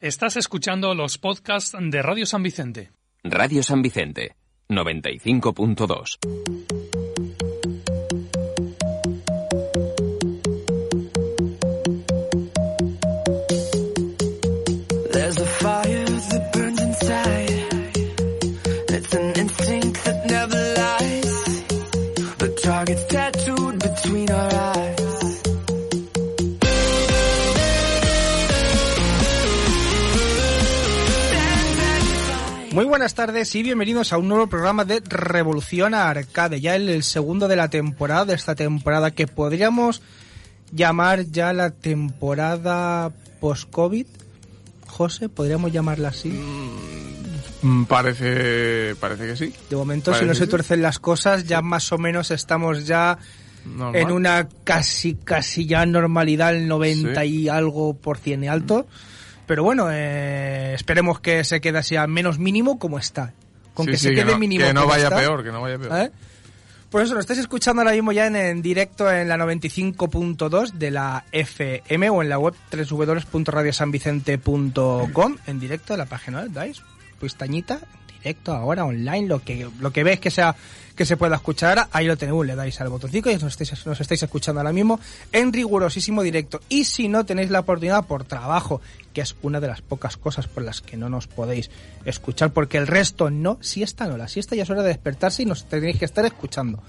Estás escuchando los podcasts de Radio San Vicente. Radio San Vicente, 95.2. There's a fire that burns inside. It's an instinct that never lies. The target's tattooed between our eyes. Muy buenas tardes y bienvenidos a un nuevo programa de Revolución Arcade, ya el, el segundo de la temporada, de esta temporada que podríamos llamar ya la temporada post-COVID. José, ¿podríamos llamarla así? Mm, Parece, parece que sí. De momento, si no se sí. tuercen las cosas, ya más o menos estamos ya Normal. en una casi, casi ya normalidad, el 90 Sí. y algo por cien alto. Pero bueno, eh, esperemos que se quede así al menos mínimo como está. Con Sí, que sí, se quede no, mínimo Que no como vaya está. peor, que no vaya peor. ¿Eh? Por eso lo estáis escuchando ahora mismo ya en, en directo en la 95.2 de la FM o en la web www.radiosanvicente.com en directo de la página ¿dais? Pestañita, directo ahora, online, lo que, lo que veis que sea que se pueda escuchar ahí lo tenéis, le dais al botoncito y nos estáis, nos estáis escuchando ahora mismo en rigurosísimo directo. Y si no tenéis la oportunidad por trabajo, que es una de las pocas cosas por las que no nos podéis escuchar, porque el resto no, siesta no, la siesta ya es hora de despertarse y nos tenéis que estar escuchando.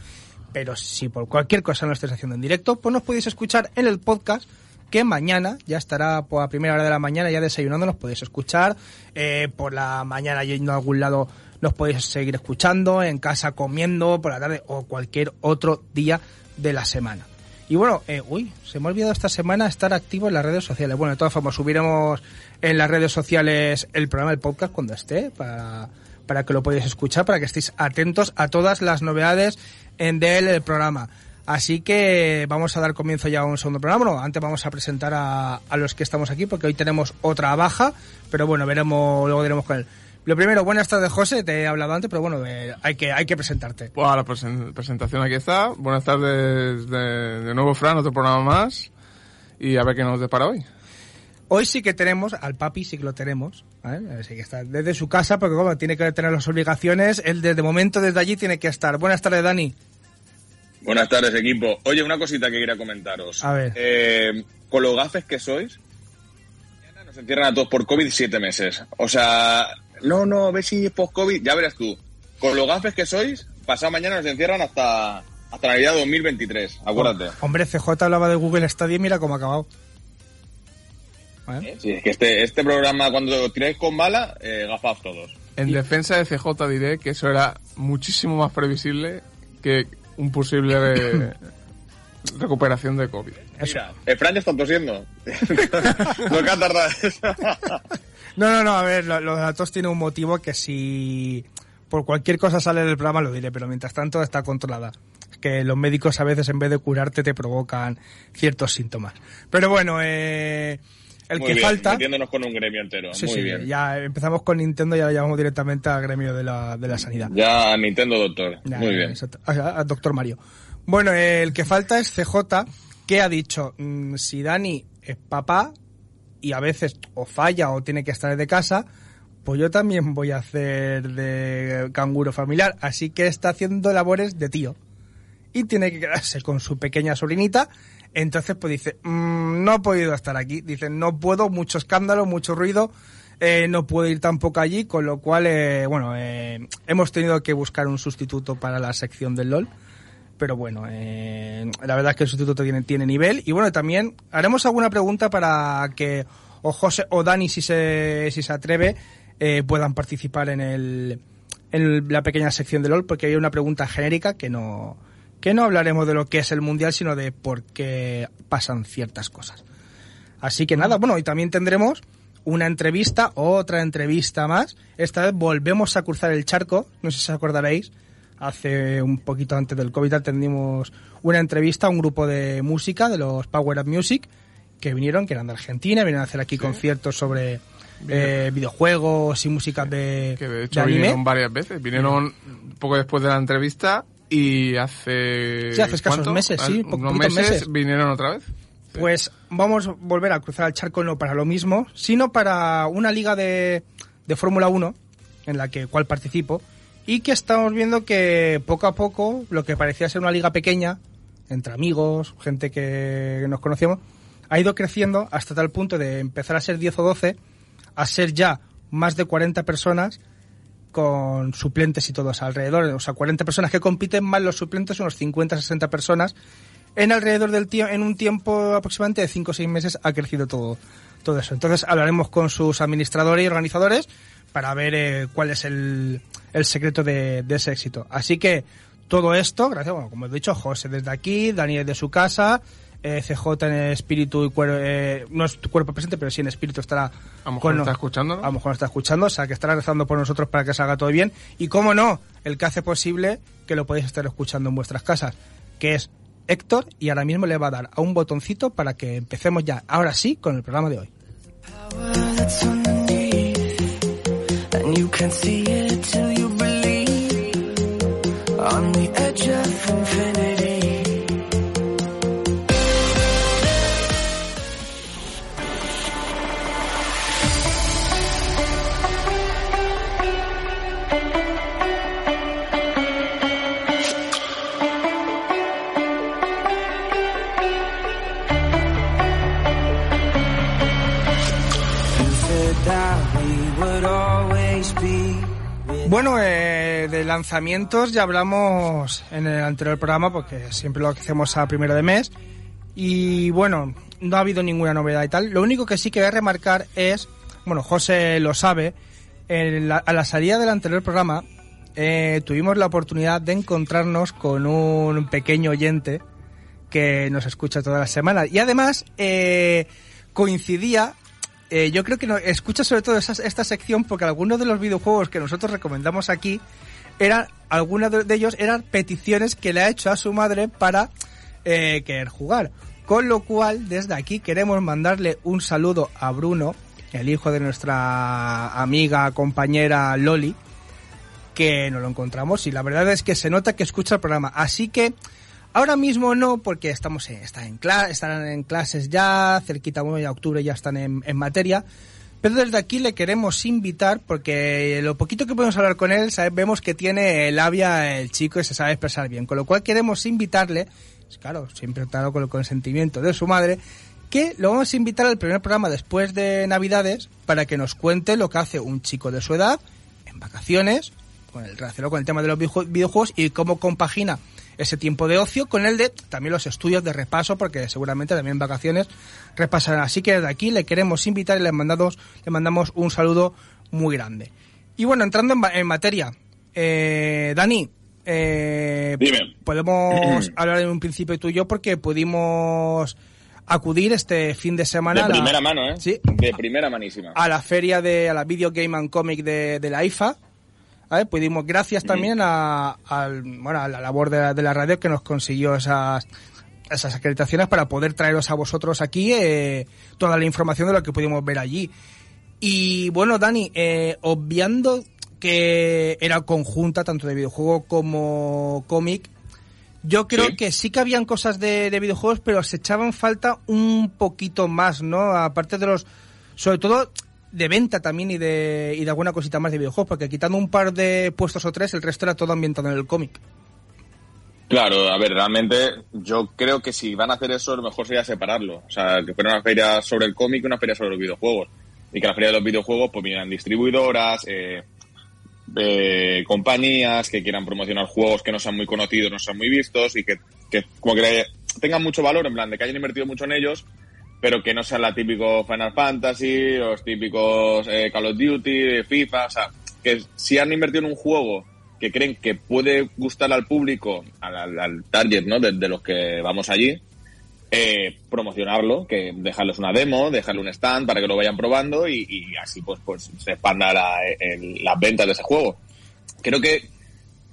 Pero si por cualquier cosa no estáis haciendo en directo, pues nos podéis escuchar en el podcast que mañana ya estará por a primera hora de la mañana ya desayunando, nos podéis escuchar, eh, por la mañana yendo a algún lado nos podéis seguir escuchando, en casa comiendo, por la tarde o cualquier otro día de la semana. Y bueno, eh, uy, se me ha olvidado esta semana estar activo en las redes sociales. Bueno, de todas formas, subiremos en las redes sociales el programa del podcast cuando esté, para, para que lo podáis escuchar, para que estéis atentos a todas las novedades en del programa. Así que vamos a dar comienzo ya a un segundo programa. Bueno, antes vamos a presentar a, a los que estamos aquí, porque hoy tenemos otra baja, pero bueno, veremos, luego diremos con él. Lo primero, buenas tardes, José, te he hablado antes, pero bueno, eh, hay, que, hay que presentarte. Bueno, la presen- presentación aquí está. Buenas tardes de, de nuevo, Fran, otro programa más. Y a ver qué nos depara hoy. Hoy sí que tenemos, al papi sí que lo tenemos, ¿vale? Así que está desde su casa, porque como tiene que tener las obligaciones, él desde momento desde allí tiene que estar. Buenas tardes, Dani. Buenas tardes, equipo. Oye, una cosita que quería comentaros. A ver. Eh, con los gafes que sois, mañana nos entierran a todos por COVID siete meses. O sea, no, no, a ver si es post-COVID, ya verás tú. Con los gafes que sois, pasado mañana nos encierran hasta, hasta Navidad 2023, acuérdate. Hombre, CJ hablaba de Google Stadia y mira cómo ha acabado. ¿Vale? Sí, es que este, este programa, cuando tiráis con bala, eh, gafas todos. En defensa de CJ diré que eso era muchísimo más previsible que un posible eh, recuperación de COVID. Mira, el Fran ya está tosiendo. no que ha tardado. No, no, no, a ver, lo, lo de la tos tiene un motivo que si por cualquier cosa sale del programa lo diré, pero mientras tanto está controlada. Es que los médicos a veces en vez de curarte te provocan ciertos síntomas. Pero bueno, eh, el Muy que bien, falta... metiéndonos con un gremio entero. Sí, Muy sí, bien. ya empezamos con Nintendo y ahora ya vamos directamente al gremio de la, de la sanidad. Ya Nintendo Doctor. Ya, Muy bien. A- a Doctor Mario. Bueno, el que falta es CJ, que ha dicho, mm, si Dani es papá y a veces o falla o tiene que estar de casa, pues yo también voy a hacer de canguro familiar. Así que está haciendo labores de tío. Y tiene que quedarse con su pequeña sobrinita. Entonces, pues dice, "Mm, no he podido estar aquí. Dice, no puedo, mucho escándalo, mucho ruido. eh, no puedo ir tampoco allí, con lo cual, eh, bueno, eh, hemos tenido que buscar un sustituto para la sección del LOL. Pero bueno, eh, la verdad es que el sustituto tiene, tiene nivel. Y bueno, también haremos alguna pregunta para que o José o Dani, si se, si se atreve, eh, puedan participar en, el, en la pequeña sección de LOL, porque hay una pregunta genérica que no, que no hablaremos de lo que es el Mundial, sino de por qué pasan ciertas cosas. Así que nada, bueno, y también tendremos una entrevista, otra entrevista más. Esta vez volvemos a cruzar el charco, no sé si os acordaréis. Hace un poquito antes del COVID atendimos una entrevista a un grupo de música, de los Power Up Music, que vinieron, que eran de Argentina, vinieron a hacer aquí conciertos sobre eh, videojuegos y música de, Que de de hecho anime. vinieron varias veces. Vinieron poco después de la entrevista y hace... Sí, hace escasos ¿cuánto? meses, sí, po- Unos meses. vinieron otra vez. Pues vamos a volver a cruzar el charco no para lo mismo, sino para una liga de, de Fórmula 1, en la que cual participo, y que estamos viendo que poco a poco, lo que parecía ser una liga pequeña, entre amigos, gente que nos conocíamos, ha ido creciendo hasta tal punto de empezar a ser 10 o 12, a ser ya más de 40 personas con suplentes y todos alrededor. O sea, 40 personas que compiten, más los suplentes, unos 50, 60 personas. En alrededor del tiempo, en un tiempo aproximadamente de 5 o 6 meses ha crecido todo, todo eso. Entonces hablaremos con sus administradores y organizadores para ver eh, cuál es el, secreto de, de ese éxito. Así que todo esto, gracias, bueno, como he dicho, José desde aquí, Daniel de su casa, eh, CJ en espíritu y cuerpo, eh, no es tu cuerpo presente, pero sí en espíritu estará A lo mejor con está escuchando, ¿no? A lo mejor nos está escuchando, o sea, que estará rezando por nosotros para que salga todo bien. Y cómo no, el que hace posible que lo podéis estar escuchando en vuestras casas, que es Héctor, y ahora mismo le va a dar a un botoncito para que empecemos ya, ahora sí, con el programa de hoy. power that's underneath, and you can see it till you believe. On the edge of Bueno, eh, de lanzamientos ya hablamos en el anterior programa, porque siempre lo hacemos a primero de mes. Y bueno, no ha habido ninguna novedad y tal. Lo único que sí que voy a remarcar es, bueno, José lo sabe, la- a la salida del anterior programa eh, tuvimos la oportunidad de encontrarnos con un pequeño oyente que nos escucha todas las semanas. Y además eh, coincidía, eh, yo creo que no, escucha sobre todo esa- esta sección porque algunos de los videojuegos que nosotros recomendamos aquí, eran, algunos de ellos eran peticiones que le ha hecho a su madre para eh, querer jugar. Con lo cual, desde aquí queremos mandarle un saludo a Bruno, el hijo de nuestra amiga, compañera Loli, que no lo encontramos y la verdad es que se nota que escucha el programa. Así que ahora mismo no, porque estamos en, está en están en clases ya, cerquita, bueno, ya octubre ya están en, materia. Pero desde aquí le queremos invitar porque lo poquito que podemos hablar con él, sabemos que tiene labia el chico y se sabe expresar bien. Con lo cual queremos invitarle, pues claro, siempre claro con el consentimiento de su madre, que lo vamos a invitar al primer programa después de Navidades para que nos cuente lo que hace un chico de su edad en vacaciones, con el relacionado con el tema de los videoju- videojuegos y cómo compagina ese tiempo de ocio con el de también los estudios de repaso, porque seguramente también en vacaciones repasarán. Así que desde aquí le queremos invitar y le mandamos, le mandamos un saludo muy grande. Y bueno, entrando en, ma- en materia, eh, Dani, eh, Dime. podemos hablar en un principio tú y yo porque pudimos acudir este fin de semana De a la- primera mano, ¿eh? Sí, De primera manísima. a la feria de a la Video Game and Comic de, de la IFA. ¿Vale? Pudimos, gracias también a, al- bueno, a la labor de la, de la radio que nos consiguió esas, esas acreditaciones para poder traeros a vosotros aquí eh, toda la información de lo que pudimos ver allí. Y bueno, Dani, eh, obviando que era conjunta tanto de videojuego como cómic, yo creo Sí. que sí que habían cosas de, de videojuegos, pero se echaban falta un poquito más, ¿no? Aparte de los, sobre todo de venta también y de, y de alguna cosita más de videojuegos, porque quitando un par de puestos o tres, el resto era todo ambientado en el cómic. Claro, a ver, realmente yo creo que si van a hacer eso, lo mejor sería separarlo. O sea, que fuera una feria sobre el cómic y una feria sobre los videojuegos. Y que la feria de los videojuegos, pues vinieran distribuidoras, eh, eh, compañías que quieran promocionar juegos que no sean muy conocidos, no sean muy vistos y que, que como que tengan mucho valor, en plan, de que hayan invertido mucho en ellos, pero que no sean la típico Final Fantasy, los típicos eh, Call of Duty, FIFA, o sea, que si han invertido en un juego que creen que puede gustar al público, al, target, ¿no? De, de los que vamos allí, eh, promocionarlo, que dejarles una demo, dejarle un stand para que lo vayan probando y, y así pues, pues se expanda la- el- las ventas de ese juego. Creo que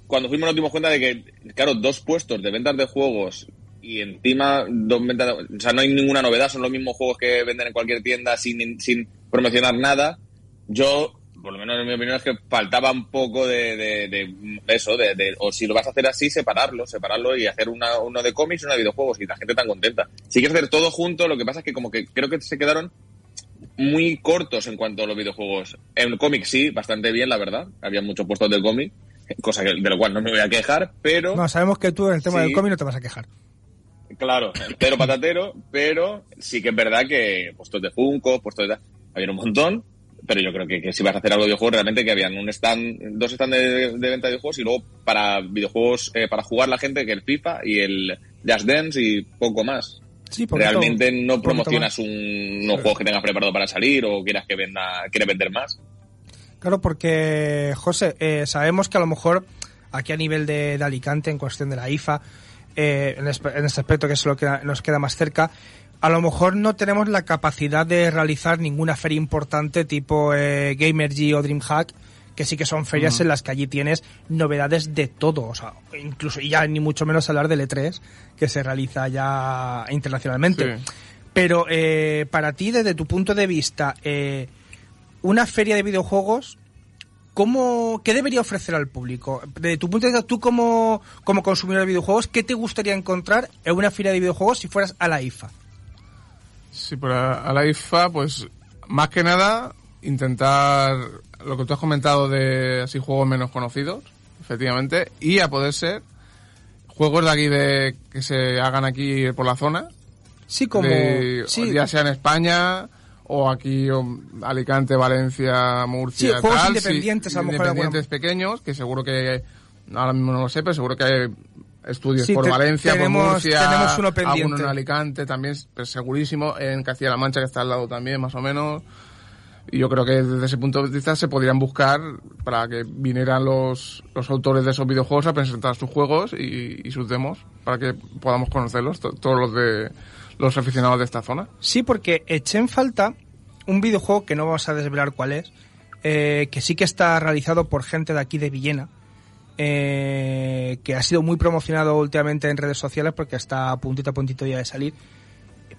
cuando fuimos nos dimos cuenta de que, claro, dos puestos de ventas de juegos y encima dos ventas, o sea, no hay ninguna novedad, son los mismos juegos que venden en cualquier tienda sin, sin promocionar nada. Yo, por lo menos en mi opinión, es que faltaba un poco de, de, de eso, de, de- o si lo vas a hacer así, separarlo, separarlo y hacer una, uno de cómics y uno de videojuegos y la gente tan contenta. Si quieres hacer todo junto, lo que pasa es que como que creo que se quedaron muy cortos en cuanto a los videojuegos. En el cómic sí, bastante bien, la verdad. Había muchos puestos de cómic, cosa que- de lo cual no me voy a quejar, pero... No, sabemos que tú en el tema Sí. del cómic no te vas a quejar. Claro, entero patatero, pero sí que es verdad que puestos de Funko, puestos de había un montón, pero yo creo que, que si vas a hacer algo de videojuegos, realmente que habían un stand, dos stands de, de venta de videojuegos y luego para videojuegos, eh, para jugar la gente, que el FIFA y el Just Dance y poco más. Sí, Realmente no promocionas un, unos juegos que tengas preparado para salir o quieras que venda, quieres vender más. Claro, porque, José, eh, sabemos que a lo mejor aquí a nivel de, de Alicante, en cuestión de la IFA, eh, en, en este aspecto que es lo que nos queda más cerca, a lo mejor no tenemos la capacidad de realizar ninguna feria importante tipo eh, Gamergy o DreamHack, que sí que son ferias en las que allí tienes novedades de todo, o sea, incluso, y ya ni mucho menos hablar del E3, que se realiza ya internacionalmente. Sí. Pero eh, para ti, desde tu punto de vista, eh, una feria de videojuegos, ¿cómo, ¿qué debería ofrecer al público? Desde tu punto de vista, tú como, como consumidor de videojuegos, ¿qué te gustaría encontrar en una feria de videojuegos si fueras a la IFA? Sí, pero a, a la IFA, pues más que nada intentar lo que tú has comentado de así juegos menos conocidos, efectivamente, y a poder ser juegos de aquí de que se hagan aquí por la zona, Sí, como... de- sí, ya sea en España o aquí o Alicante, Valencia, Murcia, Sí, juegos tal, independientes, a lo mejor independientes pequeños, que seguro que ahora mismo no lo sé, pero seguro que hay estudios Sí, por te- Valencia, tenemos- por Murcia, tenemos uno pendiente. alguno en Alicante también, segurísimo, en Castilla-La Mancha que está al lado también, más o menos. Y yo creo que desde ese punto de vista se podrían buscar para que vinieran los, los autores de esos videojuegos a presentar sus juegos y, y sus demos para que podamos conocerlos, to- todos los de los aficionados de esta zona. Sí, porque eché en falta un videojuego que no vamos a desvelar cuál es, eh, que sí que está realizado por gente de aquí de Villena, eh, que ha sido muy promocionado últimamente en redes sociales porque está a puntito a puntito ya de salir,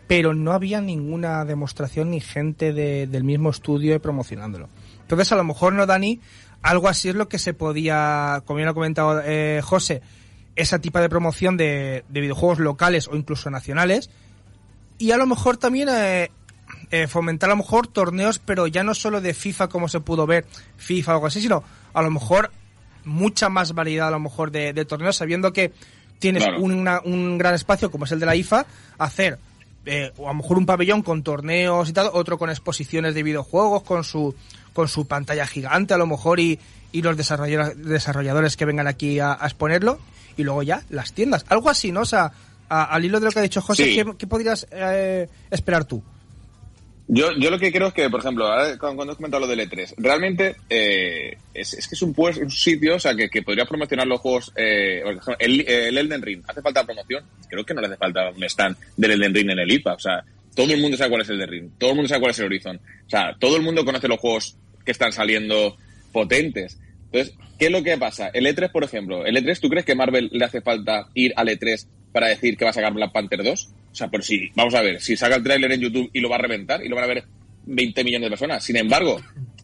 pero no había ninguna demostración ni gente de- del mismo estudio promocionándolo. Entonces, a lo mejor no, Dani, algo así es lo que se podía, como lo ha comentado eh, José, ese tipo de promoción de, de videojuegos locales o incluso nacionales, y a lo mejor también eh, eh, fomentar a lo mejor torneos, pero ya no solo de FIFA como se pudo ver, FIFA o algo así, sino a lo mejor mucha más variedad a lo mejor de, de torneos, sabiendo que tienes Claro. una- un gran espacio como es el de la IFA, hacer eh, o a lo mejor un pabellón con torneos y tal, otro con exposiciones de videojuegos, con su con su pantalla gigante a lo mejor y, y los desarrolladores, desarrolladores que vengan aquí a, a exponerlo y luego ya las tiendas, algo así, ¿no? O sea, a- al hilo de lo que ha dicho José, Sí. ¿qué, qué podrías eh, esperar tú? Yo, yo lo que creo es que, por ejemplo, cuando, has comentado lo del E3, realmente eh, es, es que es un, pues, un sitio o sea, que, que podría promocionar los juegos. Eh, el, el Elden Ring, ¿hace falta promoción? Creo que no le hace falta un stand del Elden Ring en el IFA. O sea, todo el mundo sabe cuál es el Elden Ring, todo el mundo sabe cuál es el Horizon. O sea, todo el mundo conoce los juegos que están saliendo potentes. Entonces, ¿qué es lo que pasa? El E3, por ejemplo, el E3, ¿tú crees que Marvel le hace falta ir al E3 para decir que va a sacar Black Panther 2? O sea, por si, vamos a ver, si saca el tráiler en YouTube y lo va a reventar y lo van a ver 20 millones de personas. Sin embargo,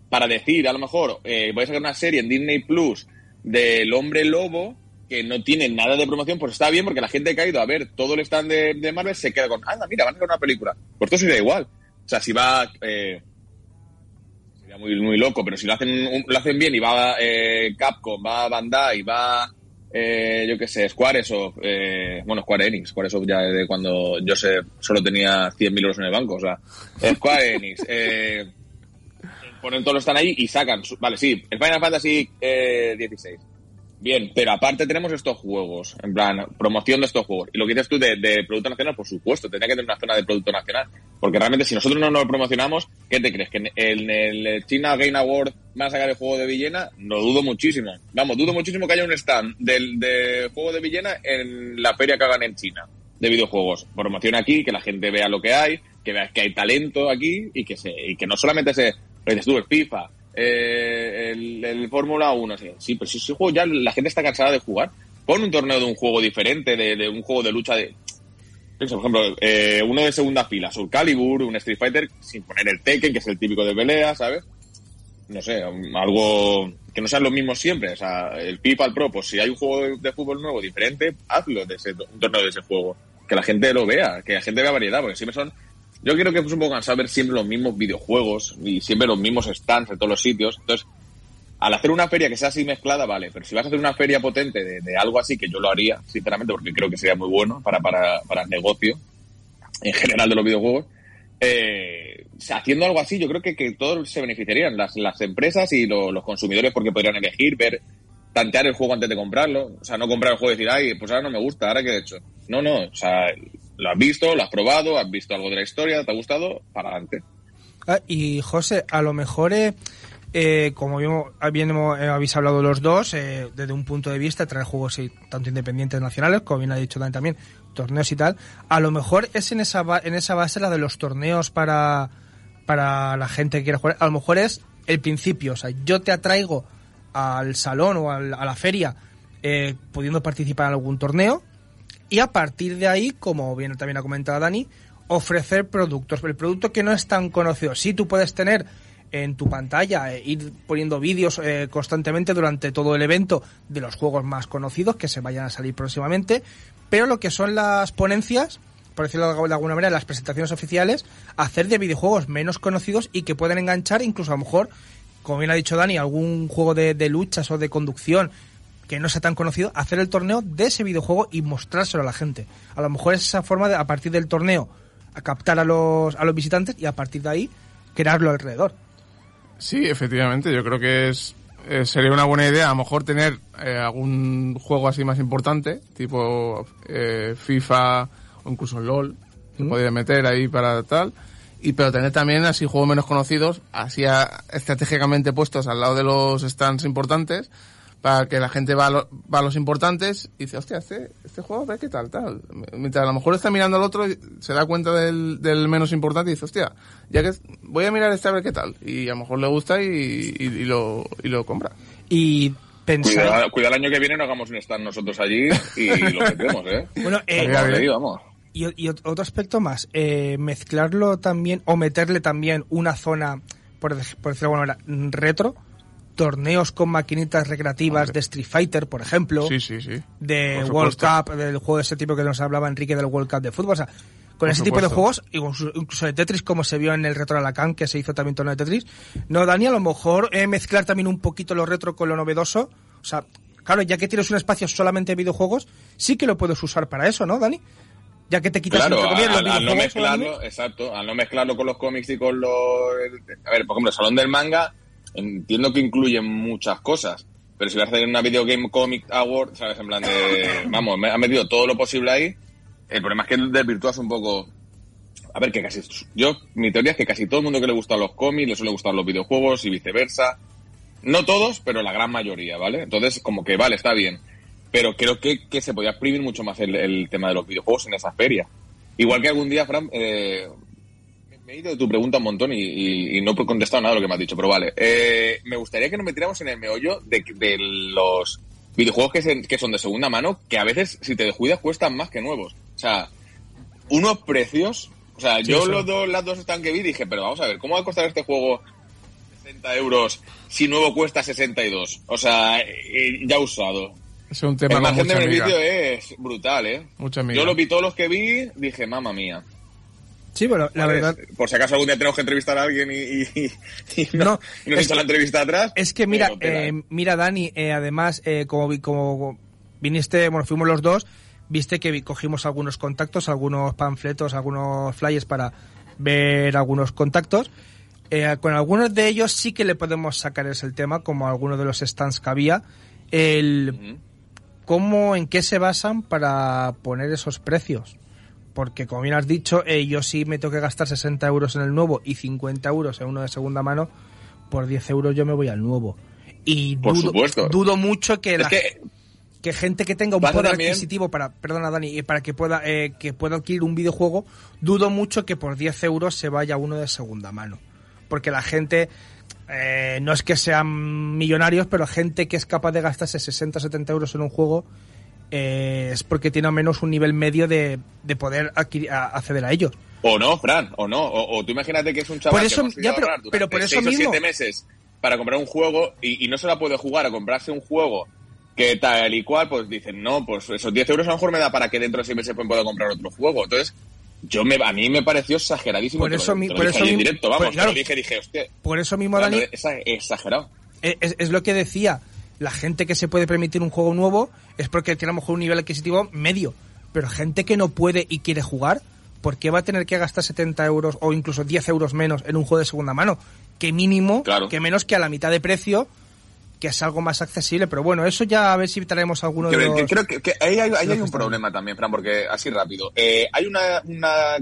para decir, a lo mejor, eh, voy a sacar una serie en Disney Plus del hombre lobo que no tiene nada de promoción, pues está bien porque la gente que ha ido a ver todo el stand de, Marvel se queda con, anda, mira, van a hacer una película. Pues esto sería igual. O sea, si va... Eh, sería muy, muy loco, pero si lo hacen, lo hacen bien y va eh, Capcom, va Bandai, va, eh, yo qué sé, Squaresoft, eh, bueno, Square Enix, Squaresoft ya de cuando yo sé, solo tenía 100.000 euros en el banco, o sea, eh, Square Enix, eh, ponen todos los están ahí y sacan, su- vale, sí, el Final Fantasy eh, 16. Bien, pero aparte tenemos estos juegos, en plan, promoción de estos juegos. Y lo que dices tú de, producto nacional, por supuesto, tendría que tener una zona de producto nacional. Porque realmente si nosotros no nos promocionamos, ¿qué te crees? ¿Que en el, China Game Award van a sacar el juego de Villena? Lo dudo muchísimo. Vamos, dudo muchísimo que haya un stand del de juego de Villena en la feria que hagan en China. de videojuegos. Promoción aquí, que la gente vea lo que hay, que vea que hay talento aquí y que se, y que no solamente se, lo dices tú, el FIFA, eh, el, Fórmula 1, sí, pero si ese juego ya la gente está cansada de jugar. Pon un torneo de un juego diferente, de, de un juego de lucha de, por ejemplo, eh, uno de segunda fila, Soul Calibur, un Street Fighter, sin poner el Tekken, que es el típico de pelea, ¿sabes? No sé, um, algo que no sean los mismos siempre. O sea, el FIFA, el Pro, pues si hay un juego de, de fútbol nuevo diferente, hazlo de ese, un torneo de ese juego. Que la gente lo vea, que la gente vea variedad, porque siempre son... Yo creo que es un poco cansado ver siempre los mismos videojuegos y siempre los mismos stands en todos los sitios. Entonces, al hacer una feria que sea así mezclada, vale, pero si vas a hacer una feria potente de, algo así, que yo lo haría, sinceramente, porque creo que sería muy bueno para, para, para el negocio en general de los videojuegos, eh, haciendo algo así, yo creo que, que todos se beneficiarían, las, las empresas y lo- los consumidores, porque podrían elegir, ver, tantear el juego antes de comprarlo. O sea, no comprar el juego y decir, ay, pues ahora no me gusta, ahora qué he hecho. No, no, o sea, lo has visto, lo has probado, has visto algo de la historia, te ha gustado, para adelante. Ah, y José, a lo mejor, eh, eh, como bien, bien eh, habéis hablado los dos, eh, desde un punto de vista, traer juegos eh, tanto independientes nacionales, como bien ha dicho Dani también, torneos y tal, a lo mejor es en esa, en esa base la de los torneos para, para la gente que quiere jugar. A lo mejor es el principio, o sea, yo te atraigo al salón o al- a la feria eh, pudiendo participar en algún torneo y a partir de ahí, como bien también ha comentado Dani, ofrecer productos. El producto que no es tan conocido. Sí, tú puedes tener en tu pantalla, eh, ir poniendo vídeos eh, constantemente durante todo el evento de los juegos más conocidos que se vayan a salir próximamente, pero lo que son las ponencias, por decirlo de alguna manera, las presentaciones oficiales, hacer de videojuegos menos conocidos y que pueden enganchar incluso a lo mejor, como bien ha dicho Dani, algún juego de, de luchas o de conducción que no sea tan conocido, hacer el torneo de ese videojuego y mostrárselo a la gente. A lo mejor es esa forma de, a partir del torneo, a captar a los, a los visitantes y a partir de ahí crearlo alrededor. Sí, efectivamente, yo creo que es eh, sería una buena idea a lo mejor tener eh, algún juego así más importante, tipo eh, FIFA o incluso LOL, que podría meter ahí para tal. Y pero tener también así juegos menos conocidos, así a- estratégicamente puestos al lado de los stands importantes, para que la gente va a, lo- va a los importantes y dice, hostia, este, este juego, a ver qué tal, tal. Mientras a lo mejor está mirando al otro, y se da cuenta del, del menos importante y dice, hostia, ya que voy a mirar este a ver qué tal. Y a lo mejor le gusta y, y, y lo, y lo compra. Y pensar... Cuidado, cuidado el año que viene, no hagamos un stand nosotros allí y lo metemos, ¿eh? Bueno, eh, vamos. Y, y ot- otro aspecto más, eh, mezclarlo también, o meterle también una zona, por, por decirlo manera, retro, torneos con maquinitas recreativas de Street Fighter, por ejemplo, Sí, sí, sí. de Por World supuesto. Cup, del juego de ese tipo que nos hablaba Enrique del World Cup de fútbol, o sea, con Por ese tipo de juegos, incluso, de Tetris, como se vio en el Retro Alacant, que se hizo también torneo de Tetris. No, Dani, a lo mejor eh, mezclar también un poquito lo retro con lo novedoso, o sea, claro, ya que tienes un espacio solamente de videojuegos, sí que lo puedes usar para eso, ¿no, Dani? Ya que te quitas Claro, entre comillas, los al, al no mezclarlo, exacto, al no mezclarlo con los cómics y con los... A ver, por ejemplo, el Salón del Manga, entiendo que incluye muchas cosas, pero si vas a hacer una Video Game Comic Award, ¿sabes? En plan de... Vamos, me ha metido todo lo posible ahí, el problema es que desvirtúas un poco... A ver, que casi... Yo, mi teoría es que casi todo el mundo que le gustan los cómics, le suele gustar los videojuegos y viceversa. No todos, pero la gran mayoría, ¿vale? Entonces, como que vale, está bien. Pero creo que, que se podía exprimir mucho más el, el tema de los videojuegos en esa feria. Igual que algún día, Fran, eh, me- he ido de tu pregunta un montón y, y- y no he contestado nada de lo que me has dicho, pero vale. Eh, me gustaría que nos metiéramos en el meollo de, de los videojuegos que, se- que son de segunda mano, que a veces, si te descuidas, cuestan más que nuevos. O sea, unos precios. O sea, yo los dos, las dos están que vi dije, pero vamos a ver, ¿cómo va a costar este juego 60 euros si nuevo cuesta 62? O sea, eh, ya usado. Es un tema El margen de beneficio es brutal, ¿eh? Mucha. Yo los vi todos los que vi, dije, mamma mía. Sí, pero la Vale, verdad Por si acaso algún día tenemos que entrevistar a alguien y, y- y no, No, y nos es la entrevista atrás. Es que mira, eh, ¿eh? mira Dani, eh, además, eh, como, vi- como viniste, bueno, fuimos los dos, viste que cogimos algunos contactos, algunos panfletos, algunos flyers para ver algunos contactos. Eh, con algunos de ellos sí que le podemos sacar ese el tema, como algunos de los stands que había. El cómo, en qué se basan para poner esos precios. Porque, como bien has dicho, eh, yo sí me tengo que gastar 60 euros en el nuevo y 50 euros en uno de segunda mano, por 10 euros yo me voy al nuevo. Y Por dudo, supuesto. dudo mucho que la que que gente que tenga un poder también- adquisitivo para, perdona Dani, eh, para que pueda, eh, que pueda adquirir un videojuego, dudo mucho que por 10 euros se vaya uno de segunda mano. Porque la gente, eh, no es que sean millonarios, pero gente que es capaz de gastarse 60 70 euros en un juego, eh, es porque tiene al menos un nivel medio de, de poder adquirir- a- acceder a ellos. O no, Fran, o no. O, o tú imagínate que es un chaval Por eso- que ya, pero- ahorrar pero por eso mismo- siete meses para comprar un juego y, y no se la puede jugar a comprarse un juego que tal y cual, pues dicen, no, pues esos 10 euros a lo mejor me da para que dentro de seis meses pueda comprar otro juego. Entonces, yo me, a mí me pareció exageradísimo. Por eso mi- te lo por eso en directo, vamos, pues, claro. dije, dije, hostia, Por eso mismo, Dani, exagerado. Eh, es, es lo que decía. La gente que se puede permitir un juego nuevo es porque tiene a lo mejor un nivel adquisitivo medio. Pero gente que no puede y quiere jugar, ¿por qué va a tener que gastar 70 euros o incluso 10 euros menos en un juego de segunda mano? Que mínimo, Claro. que menos que a la mitad de precio, que es algo más accesible. Pero bueno, eso ya a ver si traemos alguno de Creo, los... creo que, que ahí hay, ahí hay los un problema también, Fran, porque así rápido. Eh, hay una, una,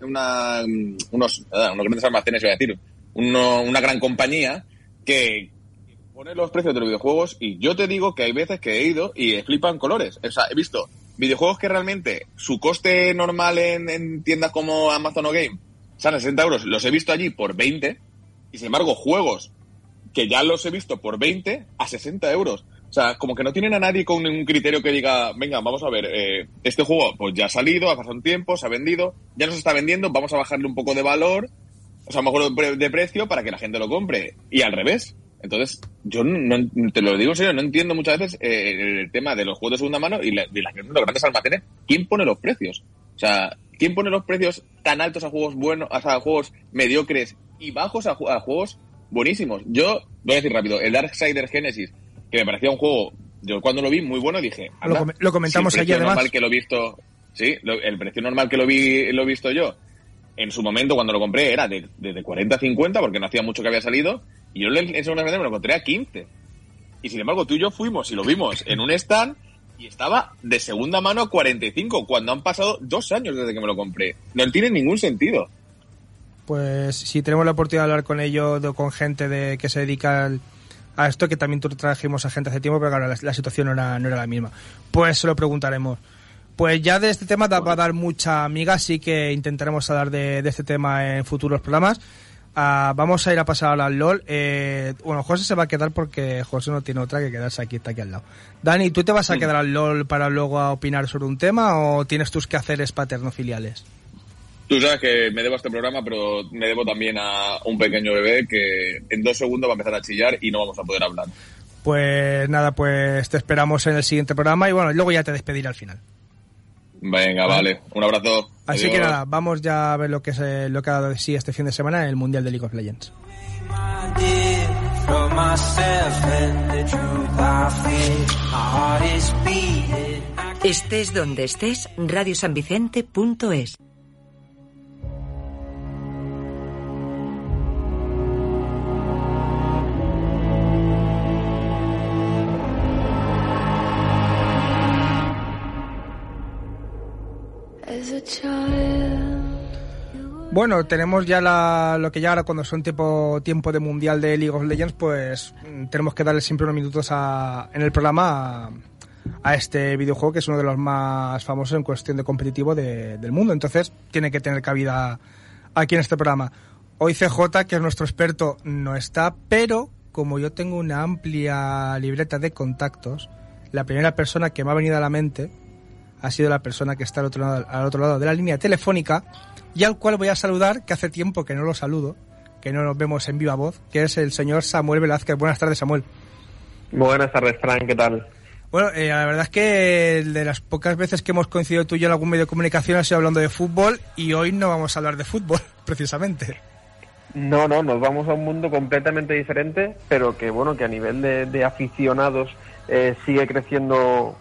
una unos, ah, unos grandes almacenes, iba a decir, uno- una gran compañía que pone los precios de los videojuegos y yo te digo que hay veces que he ido y flipan colores. O sea, he visto videojuegos que realmente su coste normal en, en tiendas como Amazon o Game salen 60 euros, los he visto allí por 20 y sin embargo juegos que ya los he visto por 20 a 60 euros. O sea, como que no tienen a nadie con un criterio que diga, venga, vamos a ver, eh, este juego pues ya ha salido, ha pasado un tiempo, se ha vendido, ya no se está vendiendo, vamos a bajarle un poco de valor, o sea, a lo mejor de precio para que la gente lo compre. Y al revés. Entonces, yo no, no- te lo digo en serio, no entiendo muchas veces eh, el tema de los juegos de segunda mano y, la, y las- los grandes almacenes. ¿Quién pone los precios? O sea, ¿quién pone los precios tan altos a juegos buenos, a juegos mediocres y bajos a, a juegos buenísimos? Yo, voy a decir rápido, el Darksider Genesis, que me parecía un juego, yo cuando lo vi muy bueno dije, Lo anda, com- lo comentamos si precio además. normal que lo he visto, sí, lo- el precio normal que lo vi, lo he visto yo, en su momento cuando lo compré era de, de, de 40 a 50 porque no hacía mucho que había salido y yo en segunda me lo encontré a 15 y sin embargo tú y yo fuimos y lo vimos en un stand y estaba de segunda mano a 45 cuando han pasado dos años desde que me lo compré no tiene ningún sentido Pues si tenemos la oportunidad de hablar con ellos, de- con gente de que se dedica a esto, que también trajimos a gente hace tiempo, pero claro, la, situación no era, no era la misma. Pues se lo preguntaremos. Pues ya de este tema va a dar mucha amiga, así que intentaremos hablar de este tema en futuros programas. Ah, vamos a ir a pasar ahora al LOL. Eh, bueno, José se va a quedar porque José no tiene otra que quedarse aquí, está aquí al lado. Dani, ¿tú te vas a quedar al LOL para luego a opinar sobre un tema o tienes tus quehaceres paterno-filiales? tú sabes que me debo a este programa pero me debo también a un pequeño bebé que en dos segundos va a empezar a chillar y no vamos a poder hablar Pues nada, pues te esperamos en el siguiente programa y bueno, luego ya te despediré al final. Venga vale un abrazo Así Adiós. que nada, vamos ya a ver lo que se, lo que ha dado de sí este fin de semana en el Mundial de League of Legends. Estés donde estés, radiosanvicente.es. Bueno, tenemos ya la- lo que ya ahora cuando son tiempo, tiempo de Mundial de League of Legends, pues mm, tenemos que darle siempre unos minutos a- en el programa a, este videojuego que es uno de los más famosos en cuestión de competitivo de- del mundo. Entonces tiene que tener cabida aquí en este programa. Hoy CJ, que es nuestro experto, no está, pero como yo tengo una amplia libreta de contactos, la primera persona que me ha venido a la mente ha sido la persona que está al otro lado, al otro lado de la línea telefónica y al cual voy a saludar, que hace tiempo que no lo saludo, que no nos vemos en viva voz, que es el señor Samuel Velázquez. Buenas tardes, Samuel. Buenas tardes, Frank, ¿qué tal? Bueno, eh, la verdad es que de las pocas veces que hemos coincidido tú y yo en algún medio de comunicación ha sido hablando de fútbol y hoy no vamos a hablar de fútbol, precisamente. No, no, nos vamos a un mundo completamente diferente, pero que bueno, que a nivel de, de aficionados eh, sigue creciendo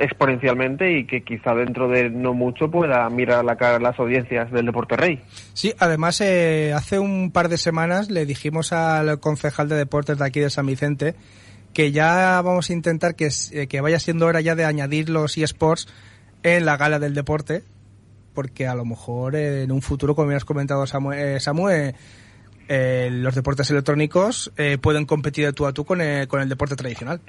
exponencialmente y que quizá dentro de no mucho pueda mirar la cara las audiencias del Deporte Rey. Sí, además eh, hace un par de semanas le dijimos al concejal de deportes de aquí de San Vicente que ya vamos a intentar que, eh, que vaya siendo hora ya de añadir los eSports en la gala del deporte, porque a lo mejor en un futuro, como me has comentado Samu, eh, eh, eh, los deportes electrónicos pueden competir de tú a tú con, con el deporte tradicional.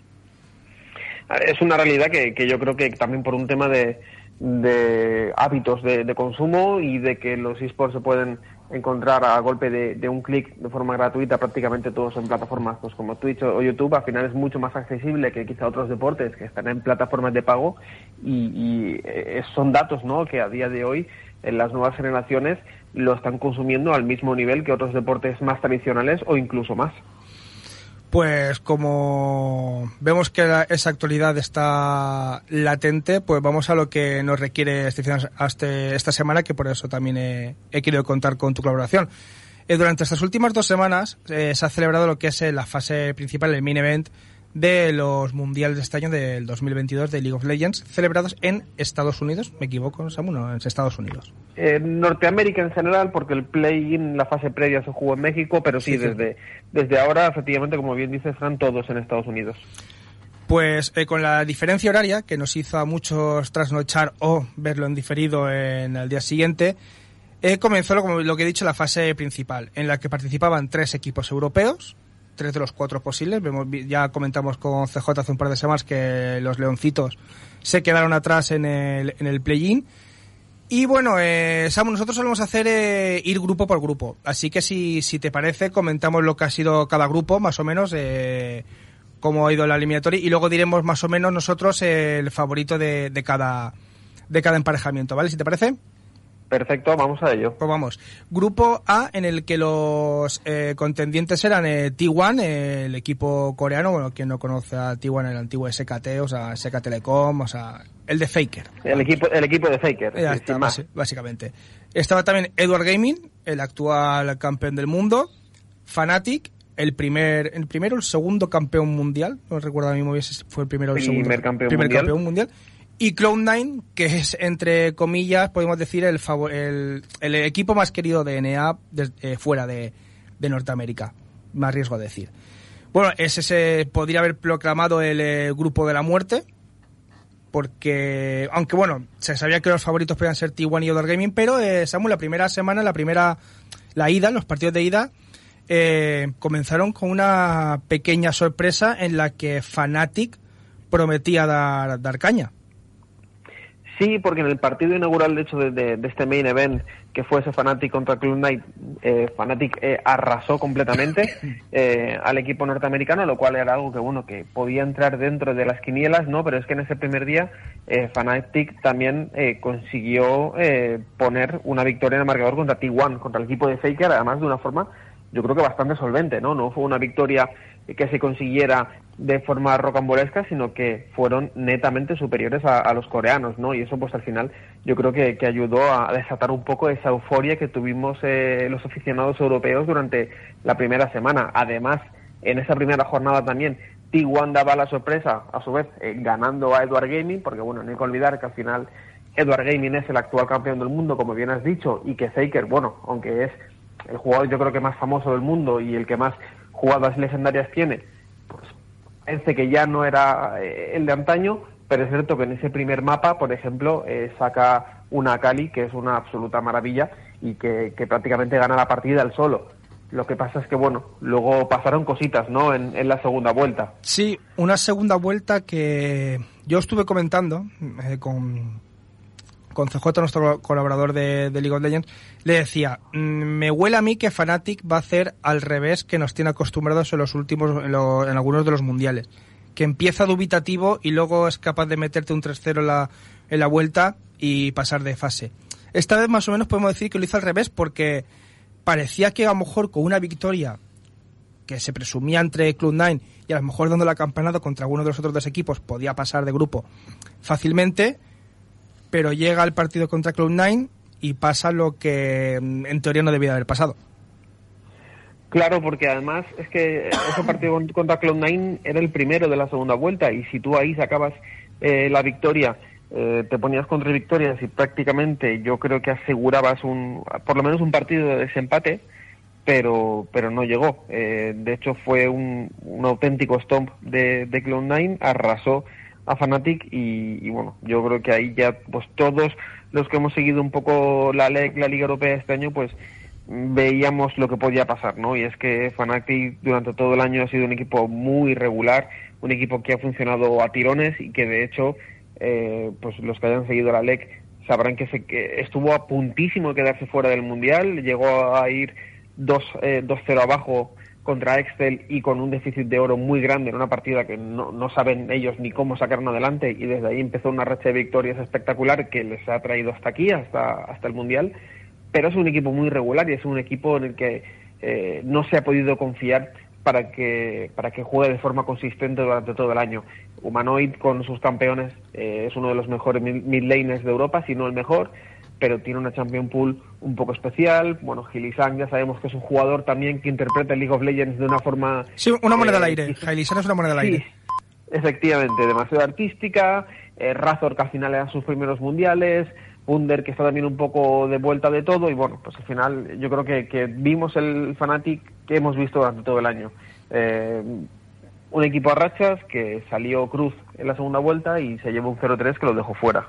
Es una realidad que, que yo creo que también por un tema de, de hábitos de, de consumo y de que los esports se pueden encontrar a golpe de, un clic de forma gratuita prácticamente todos en plataformas pues como Twitch o YouTube, al final es mucho más accesible que quizá otros deportes que están en plataformas de pago y, y eh, son datos ¿no? que a día de hoy en las nuevas generaciones lo están consumiendo al mismo nivel que otros deportes más tradicionales o incluso más. Pues como vemos que esa actualidad está latente, pues vamos a lo que nos requiere este, este- esta semana, que por eso también he, he querido contar con tu colaboración. Eh, durante estas últimas dos semanas eh, se ha celebrado lo que es eh, la fase principal, el main event de los mundiales de este año del 2022 de League of Legends, celebrados en Estados Unidos. ¿Me equivoco, Samu? No, en Estados Unidos. En Norteamérica en general, porque el play-in, la fase previa se jugó en México, pero sí, Sí, sí. desde, desde ahora, efectivamente, como bien dices, están todos en Estados Unidos. Pues eh, con la diferencia horaria que nos hizo a muchos trasnochar o verlo en diferido en el día siguiente, eh, comenzó lo, como lo que he dicho la fase principal, en la que participaban tres equipos europeos, tres de los cuatro posibles. Vemos, ya comentamos con CJ hace un par de semanas que los leoncitos se quedaron atrás en el, en el play-in. Y bueno, eh, Samu, nosotros solemos hacer eh, ir grupo por grupo. Así que si, si te parece, comentamos lo que ha sido cada grupo, más o menos, eh, cómo ha ido la eliminatoria, y luego diremos más o menos nosotros el favorito de cada de cada emparejamiento, ¿vale? Si te parece. Perfecto, vamos a ello. Pues vamos. Grupo A, en el que los eh, contendientes eran eh, T1, eh, el equipo coreano, bueno, quien no conoce a T1, el antiguo SKT, o sea, SK Telecom, o sea, el de Faker. El equipo, el equipo de Faker. Está, básicamente. Estaba también Edward Gaming, el actual campeón del mundo, Fnatic, el primer, el primero o el segundo campeón mundial, no recuerdo a mí muy bien si fue el primero o el Primer segundo. campeón primer mundial. campeón mundial. Y Cloud9, que es, entre comillas, podemos decir, el, el, el equipo más querido de NA eh, fuera de, Norteamérica. Más riesgo de decir. Bueno, ese se podría haber proclamado el eh, grupo de la muerte, porque, aunque bueno, se sabía que los favoritos podían ser T1 y Other Gaming, pero eh, la primera semana, la primera, la ida, los partidos de ida, eh, comenzaron con una pequeña sorpresa en la que Fnatic prometía dar, dar caña. Sí, porque en el partido inaugural, de hecho, de, de- de este main event, que fue ese Fnatic contra Club Knight, eh, Fnatic eh, arrasó completamente eh, al equipo norteamericano, lo cual era algo que, bueno, que podía entrar dentro de las quinielas, ¿no? Pero es que en ese primer día, eh, Fnatic también eh, consiguió eh, poner una victoria en el marcador contra T1, contra el equipo de Faker, además de una forma, yo creo que bastante solvente, ¿no? No fue una victoria que se consiguiera de forma rocambolesca, sino que fueron netamente superiores a, los coreanos, ¿no? Y eso, pues al final, yo creo que, ayudó a desatar un poco esa euforia que tuvimos eh, los aficionados europeos durante la primera semana. Además, en esa primera jornada también, T1 daba la sorpresa, a su vez, eh, ganando a Edward Gaming, porque bueno, no hay que olvidar que al final Edward Gaming es el actual campeón del mundo, como bien has dicho, y que Faker, bueno, aunque es el jugador yo creo que más famoso del mundo y el que más jugadas legendarias tiene, pues parece que ya no era eh, el de antaño, pero es cierto que en ese primer mapa, por ejemplo, eh, saca una Kali, que es una absoluta maravilla y que, que prácticamente gana la partida al solo. Lo que pasa es que, bueno, luego pasaron cositas, ¿no? En, en la segunda vuelta. Sí, una segunda vuelta que yo estuve comentando eh, con, con CJ, nuestro colaborador de, de League of Legends, le decía, "Mm, me huele a mí que Fnatic va a hacer al revés que nos tiene acostumbrados en los últimos, en, lo- en algunos de los mundiales. Que empieza dubitativo y luego es capaz de meterte un 3-0 en la, vuelta y pasar de fase. Esta vez más o menos podemos decir que lo hizo al revés porque parecía que a lo mejor con una victoria que se presumía entre Cloud9 y a lo mejor dando la campanada contra alguno de los otros dos equipos podía pasar de grupo fácilmente, pero llega el partido contra Cloud9 y pasa lo que mm, en teoría no debía haber pasado. Claro, porque además es que ese partido con- contra Cloud9 era el primero de la segunda vuelta y si tú ahí sacabas eh, la victoria, eh, te ponías contra victorias y prácticamente yo creo que asegurabas un, por lo menos un partido de desempate, pero pero no llegó. Eh, de hecho fue un, un auténtico stomp de, de Cloud9, arrasó a Fnatic y, y bueno, yo creo que ahí ya pues todos los que hemos seguido un poco la, la Liga Europea este año pues veíamos lo que podía pasar, ¿no? Y es que Fnatic durante todo el año ha sido un equipo muy regular, un equipo que ha funcionado a tirones y que de hecho, eh, pues los que hayan seguido la LEC sabrán que, se, que estuvo a puntísimo de quedarse fuera del Mundial, llegó a ir 2-0 eh, abajo contra Excel y con un déficit de oro muy grande en una partida que no, no, saben ellos ni cómo sacaron adelante y desde ahí empezó una racha de victorias espectacular que les ha traído hasta aquí, hasta, hasta el Mundial, pero es un equipo muy regular y es un equipo en el que eh, no se ha podido confiar para que, para que juegue de forma consistente durante todo el año. Humanoid con sus campeones eh, es uno de los mejores mid laners de Europa, si no el mejor, pero tiene una Champion Pool un poco especial. Bueno, Gilisang ya sabemos que es un jugador también que interpreta el League of Legends de una forma... Sí, una moneda al eh, aire. Gilisang es una moneda al aire. Sí, efectivamente, demasiado artística. Eh, Razor que al final era sus primeros mundiales. Wunder que está también un poco de vuelta de todo y bueno, pues al final yo creo que, que vimos el Fanatic que hemos visto durante todo el año. Eh, un equipo a rachas que salió Cruz en la segunda vuelta y se llevó un 0-3 que lo dejó fuera.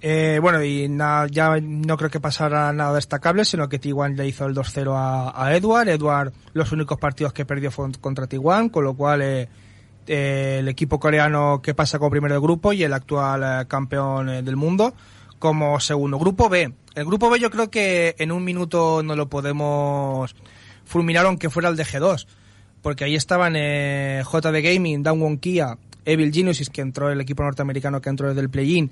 Eh, bueno, y ya no creo que pasara nada destacable, sino que Tiguan le hizo el 2-0 a, Edward. Edward, los únicos partidos que perdió fue contra Tiguan, con lo cual eh, eh, el equipo coreano que pasa como primero del grupo y el actual eh, campeón eh, del mundo como segundo. Grupo B. El grupo B yo creo que en un minuto no lo podemos fulminar aunque fuera el de G2, porque ahí estaban JD Gaming, Downwon Kia, Evil Genesis, que entró el equipo norteamericano que entró desde el play-in,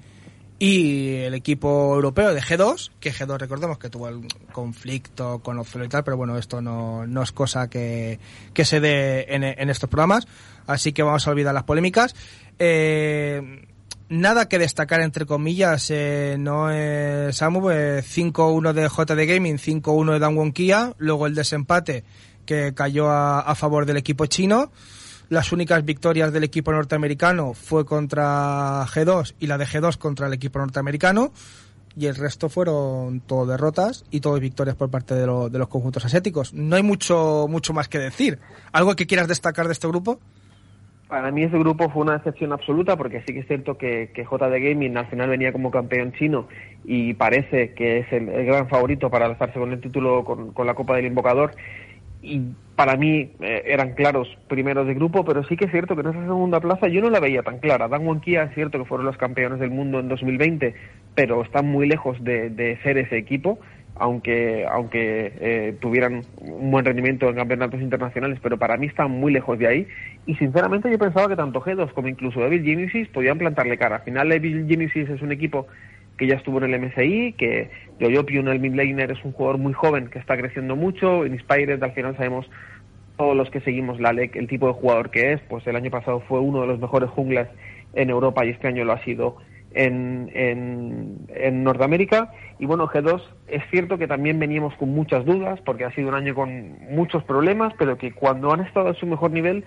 y el equipo europeo de G2, que G2 recordemos que tuvo el conflicto con Ozolo y tal, pero bueno, esto no, no es cosa que, que se dé en, estos programas, así que vamos a olvidar las polémicas. Eh, nada que destacar entre comillas, eh, no es Samu, 5-1 de JD Gaming, 5-1 de Dangwon Kia, luego el desempate que cayó a favor del equipo chino. Las únicas victorias del equipo norteamericano fue contra G2 y la de G2 contra el equipo norteamericano. Y el resto fueron todo derrotas y todo victorias por parte de, de los conjuntos asiáticos. No hay mucho, mucho más que decir. ¿Algo que quieras destacar de este grupo? Para mí ese grupo fue una decepción absoluta porque sí que es cierto que, que JD Gaming al final venía como campeón chino y parece que es el, el gran favorito para alzarse con el título con, con la Copa del Invocador para mí eh, eran claros primeros de grupo, pero sí que es cierto que en esa segunda plaza yo no la veía tan clara. Dan Kia es cierto que fueron los campeones del mundo en 2020, pero están muy lejos de, de ser ese equipo, aunque aunque eh, tuvieran un buen rendimiento en campeonatos internacionales, pero para mí están muy lejos de ahí. Y sinceramente yo pensaba que tanto G2 como incluso Evil Genesis podían plantarle cara. Al final Evil Genesis es un equipo que ya estuvo en el MSI, que Yoyopiun, el midlaner, es un jugador muy joven que está creciendo mucho. Inspired, al final sabemos todos los que seguimos la LEC el tipo de jugador que es. Pues el año pasado fue uno de los mejores junglas en Europa y este año lo ha sido en, en, en Norteamérica. Y bueno, G2 es cierto que también veníamos con muchas dudas porque ha sido un año con muchos problemas, pero que cuando han estado a su mejor nivel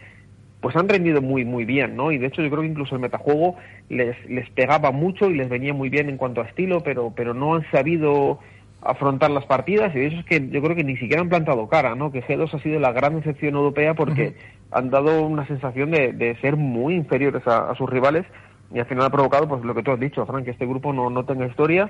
pues han rendido muy muy bien, ¿no? Y de hecho yo creo que incluso el metajuego les, les pegaba mucho y les venía muy bien en cuanto a estilo, pero, pero no han sabido afrontar las partidas y de eso es que yo creo que ni siquiera han plantado cara, ¿no? Que G2 ha sido la gran decepción europea porque han dado una sensación de, de ser muy inferiores a, a, sus rivales y al final ha provocado pues lo que tú has dicho, Frank, que este grupo no, no tenga historia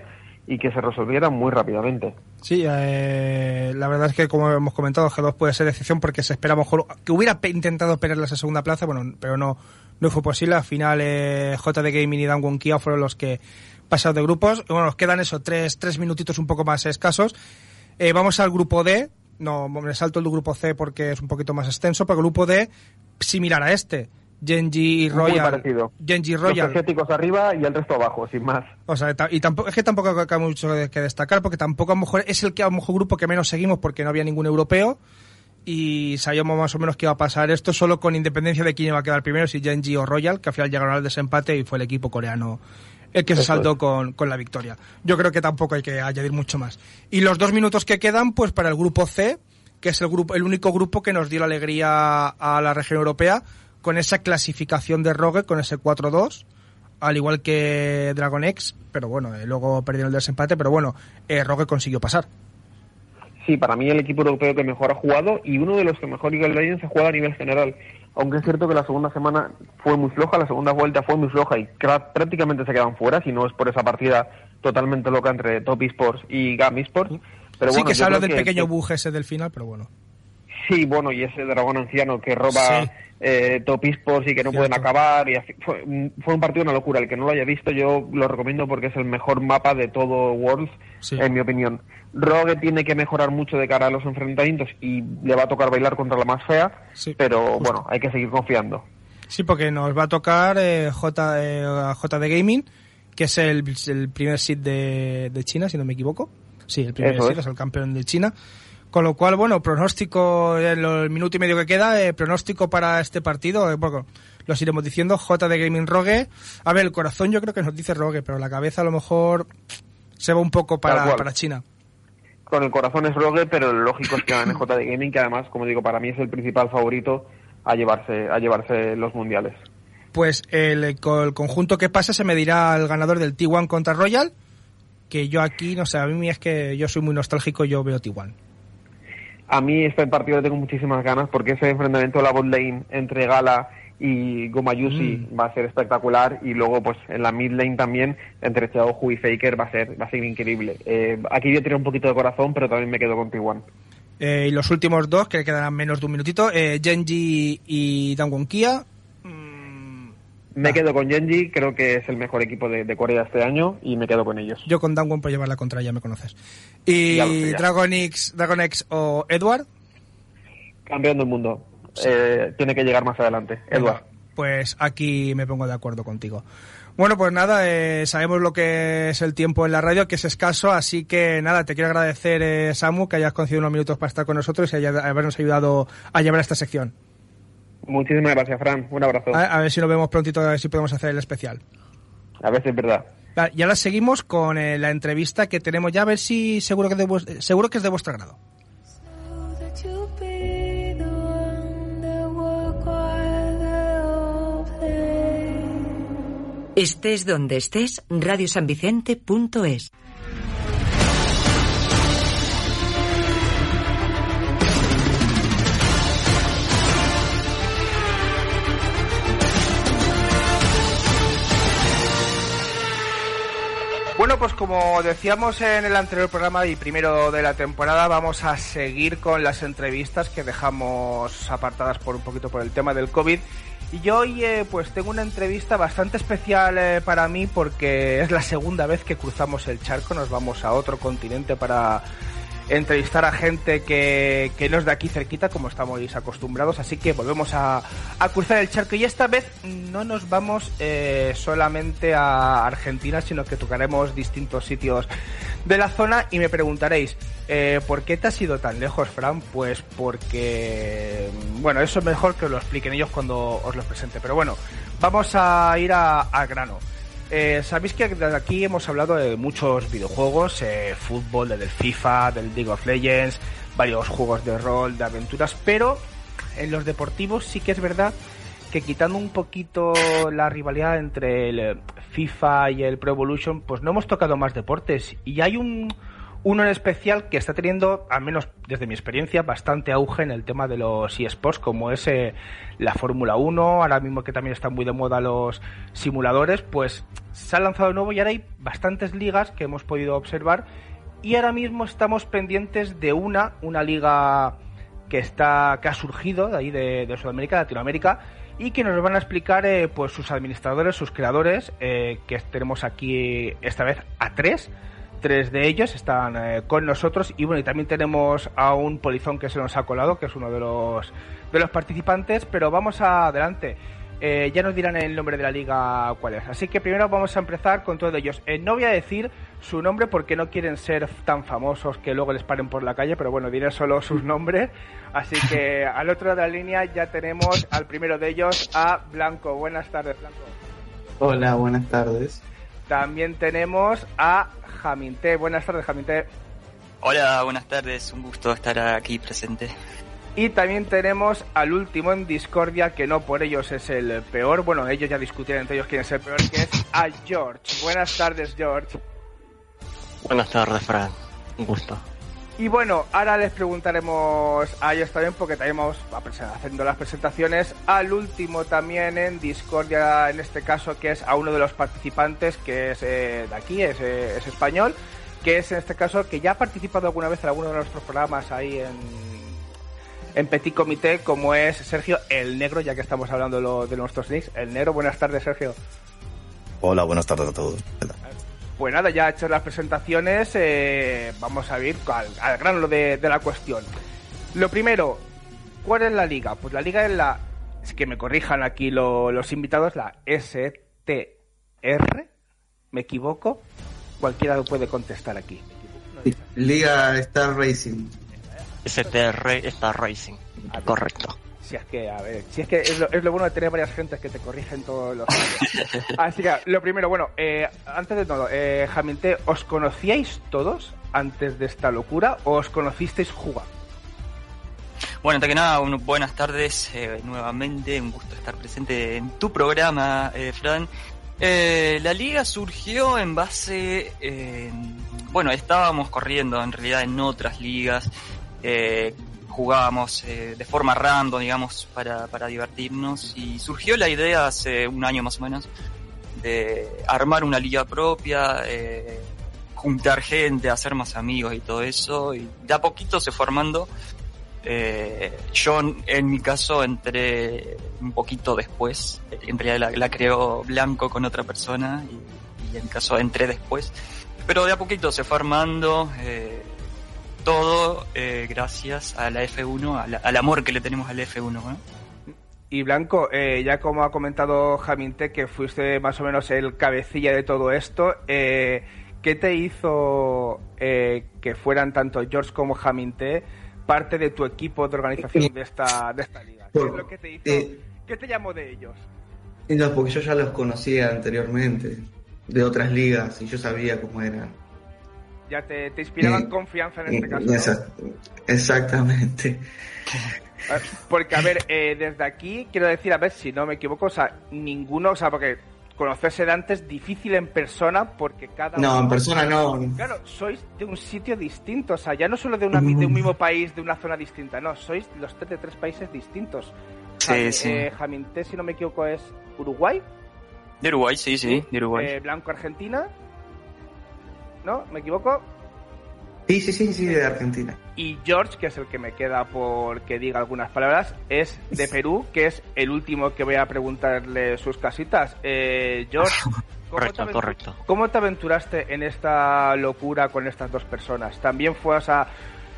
y que se resolviera muy rápidamente. Sí, eh, la verdad es que como hemos comentado, G2 puede ser decisión porque se espera mejor que hubiera intentado pelear esa segunda plaza, bueno, pero no no fue posible. Al final eh, JD Gaming y Dan Kia fueron los que pasaron de grupos. Bueno, nos quedan eso, tres, tres minutitos un poco más escasos. Eh, vamos al grupo D. No, me salto el grupo C porque es un poquito más extenso, pero el grupo D similar a este. Genji Royal. Muy parecido. Genji Royal. Los asiáticos arriba y el resto abajo, sin más. O sea, y tampoco, es que tampoco hay mucho que destacar, porque tampoco a lo mejor es el que a lo mejor grupo que menos seguimos porque no había ningún europeo. Y sabíamos más o menos que iba a pasar esto, solo con independencia de quién iba a quedar primero, si Genji o Royal, que al final llegaron al desempate y fue el equipo coreano el que se saltó con, con la victoria. Yo creo que tampoco hay que añadir mucho más. Y los dos minutos que quedan, pues para el grupo C, que es el grupo, el único grupo que nos dio la alegría a la región europea, con esa clasificación de Rogue, con ese 4-2, al igual que Dragon X, pero bueno, eh, luego perdieron el desempate, pero bueno, eh, Rogue consiguió pasar. Sí, para mí el equipo europeo que mejor ha jugado y uno de los que mejor League of Legends ha jugado a nivel general. Aunque es cierto que la segunda semana fue muy floja, la segunda vuelta fue muy floja y prácticamente se quedan fuera, si no es por esa partida totalmente loca entre Top Esports y GAM Esports. Pero sí bueno, que se habla del que- pequeño que- bug ese del final, pero bueno. Sí, bueno, y ese dragón anciano que roba Sí. eh, top esports y que no Cierto. pueden acabar. Y así- fue, un- fue un partido una locura. El que no lo haya visto, yo lo recomiendo porque es el mejor mapa de todo Worlds, Sí. en mi opinión. Rogue tiene que mejorar mucho de cara a los enfrentamientos y le va a tocar bailar contra la más fea, Sí, pero justo. bueno, hay que seguir confiando. Sí, porque nos va a tocar eh, J, eh, JD Gaming, que es el, el primer seed de, de China, si no me equivoco. Sí, el primer seed, es. es el campeón de China. Con lo cual, bueno, pronóstico, en lo- el minuto y medio que queda, eh, pronóstico para este partido, eh, bueno, los iremos diciendo, JD Gaming Rogue. A ver, el corazón yo creo que nos dice Rogue, pero la cabeza a lo mejor se va un poco para, para China. Con el corazón es Rogue, pero lo lógico es que gane JD Gaming, que además, como digo, para mí es el principal favorito a llevarse, a llevarse los mundiales. Pues el, el conjunto que pasa se medirá al ganador del T1 contra Royal, que yo aquí, no sé, a mí es que yo soy muy nostálgico, yo veo T1. A mí este partido le tengo muchísimas ganas porque ese enfrentamiento de la bot lane entre Gala y Gomayusi Mm. va a ser espectacular y luego pues en la mid lane también entre Xiaohu y Faker va a ser va a ser increíble. Eh, aquí yo tiré un poquito de corazón pero también me quedo con T1. Eh, y los últimos dos, que quedarán menos de un minutito, eh, Genji y Dangwon Kia. Me Ah. quedo con Genji, creo que es el mejor equipo de, de Corea este año y me quedo con ellos. yo con Dangwon por llevar la contra, ya me conoces. Y Ya ya. Dragon X, Dragon X o Edward. Campeón del mundo. Eh, tiene que llegar más adelante. Edward. Venga, Pues aquí me pongo de acuerdo contigo. Bueno, pues nada, eh, sabemos lo que es el tiempo en la radio, que es escaso, así que nada, te quiero agradecer, eh, Samu, que hayas concedido unos minutos para estar con nosotros y haya- habernos ayudado a llevar esta sección. Muchísimas gracias, Fran. Un abrazo. A, a ver si nos vemos prontito, a ver si podemos hacer el especial. A ver si es verdad. Vale, y ahora seguimos con eh, la entrevista que tenemos ya, a ver si seguro que, de seguro que es de vuestro agrado. Estés donde estés, radiosanvicente.es. pues como decíamos en el anterior programa y primero de la temporada, vamos a seguir con las entrevistas que dejamos apartadas por un poquito por el tema del COVID. Y yo hoy eh, pues tengo una entrevista bastante especial eh, para mí porque es la segunda vez que cruzamos el charco, nos vamos a otro continente para entrevistar a gente que, que no es de aquí cerquita como estamos acostumbrados, así que volvemos a, a cruzar el charco y esta vez no nos vamos eh, solamente a Argentina, sino que tocaremos distintos sitios de la zona y me preguntaréis, eh, ¿por qué te has ido tan lejos, Fran? Pues porque, bueno, eso es mejor que os lo expliquen ellos cuando os lo presente, pero bueno, vamos a ir a, a grano. Eh, Sabéis que aquí hemos hablado de muchos videojuegos, eh, fútbol, del FIFA, del League of Legends, varios juegos de rol, de aventuras, pero en los deportivos sí que es verdad que quitando un poquito la rivalidad entre el eh, FIFA y el Pro Evolution, pues no hemos tocado más deportes. Y hay un uno en especial que está teniendo, al menos desde mi experiencia, bastante auge en el tema de los eSports, como es eh, la Fórmula 1, ahora mismo que también están muy de moda los simuladores, pues se ha lanzado de nuevo y ahora hay bastantes ligas que hemos podido observar y ahora mismo estamos pendientes de una, una liga que está que ha surgido de ahí de, Sudamérica, de Latinoamérica y que nos van a explicar eh, pues sus administradores, sus creadores, eh, que tenemos aquí esta vez a tres. Tres de ellos están eh, con nosotros y bueno, y también tenemos a un polizón que se nos ha colado, que es uno de los de los participantes, pero vamos adelante. Eh, ya nos dirán el nombre de la liga cuál es. Así que primero vamos a empezar con todos ellos. Eh, no voy a decir su nombre porque no quieren ser tan famosos que luego les paren por la calle, pero bueno, diré solo sus nombres. Así que al otro lado de la línea ya tenemos al primero de ellos, a Blanco. Buenas tardes, Blanco. Hola, buenas tardes. También tenemos a Jaminte. Buenas tardes, Jaminte. Hola, buenas tardes. Un gusto estar aquí presente. Y también tenemos al último en Discordia, que no por ellos es el peor. Bueno, ellos ya discutirán entre ellos quién es el peor, que es a George. Buenas tardes, George. Buenas tardes, Fran. Un gusto. Y bueno, ahora les preguntaremos a ellos también, porque también vamos haciendo las presentaciones. Al último también en Discordia, en este caso, que es a uno de los participantes, que es eh, de aquí, es, eh, es español. que es en este caso que ya ha participado alguna vez en alguno de nuestros programas ahí en, en Petit Comité, como es Sergio el Negro, ya que estamos hablando de nuestros nicks. El Negro, buenas tardes, Sergio. Hola, buenas tardes a todos. Pues nada, ya hechas las presentaciones, eh, vamos a ir al, al grano de, de la cuestión. Lo primero, ¿cuál es la liga? Pues la liga es la, es que me corrijan aquí lo- los invitados, la STR, ¿me equivoco? Cualquiera lo puede contestar aquí. Liga Star Racing. STR Star Racing. Correcto. Si es que, a ver, si es que es lo, es lo bueno de tener varias gentes que te corrigen todos los. Así que, lo primero, bueno, eh, antes de todo, eh, ¿os conocíais todos antes de esta locura o os conocisteis jugando? Bueno, antes que nada, un- buenas tardes eh, nuevamente, un gusto estar presente en tu programa, eh, Fran. Eh, la liga surgió en base, bueno, estábamos corriendo en realidad en otras ligas, eh, jugábamos eh, de forma random, digamos, para, para divertirnos. Y surgió la idea hace un año más o menos de armar una liga propia, eh, juntar gente, hacer más amigos y todo eso. Y de a poquito se fue armando. Eh, yo en mi caso entré un poquito después, en realidad la, la creó Blanco con otra persona y, en mi caso entré después, pero de a poquito se fue armando eh, todo eh, gracias a la F1, a la- al amor que le tenemos al F1. ¿no? Y Blanco, eh, ya como ha comentado Jaminte, que fuiste más o menos el cabecilla de todo esto, eh, ¿qué te hizo eh, que fueran tanto George como Jaminte parte de tu equipo de organización de esta, de esta liga? ¿Qué es lo que te hizo? Eh, ¿Qué te llamó de ellos? no, porque yo ya los conocía anteriormente, de otras ligas, y yo sabía cómo eran. Ya te, te inspiraban Eh, confianza en este caso. ¿no? Esa- exactamente. Porque, a ver, eh, desde aquí quiero decir, a ver si no me equivoco, o sea, ninguno, o sea, porque conocerse de antes difícil en persona porque cada No, uno- en persona no. Claro, sois de un sitio distinto, o sea, ya no solo de, una, de un mismo país, de una zona distinta, no, sois los tres de tres países distintos. Sí, sí. eh, Jaminte, si no me equivoco, es Uruguay, De Uruguay, sí, sí, de Uruguay. eh, Blanco Argentina, ¿no? ¿Me equivoco? Sí, sí, sí, sí, de Argentina. Y George, que es el que me queda por que diga algunas palabras, es de Perú, que es el último que voy a preguntarle sus casitas. Eh, George, ¿cómo te, Correcto, correcto. ¿cómo te aventuraste en esta locura con estas dos personas? ¿También fue, o sea,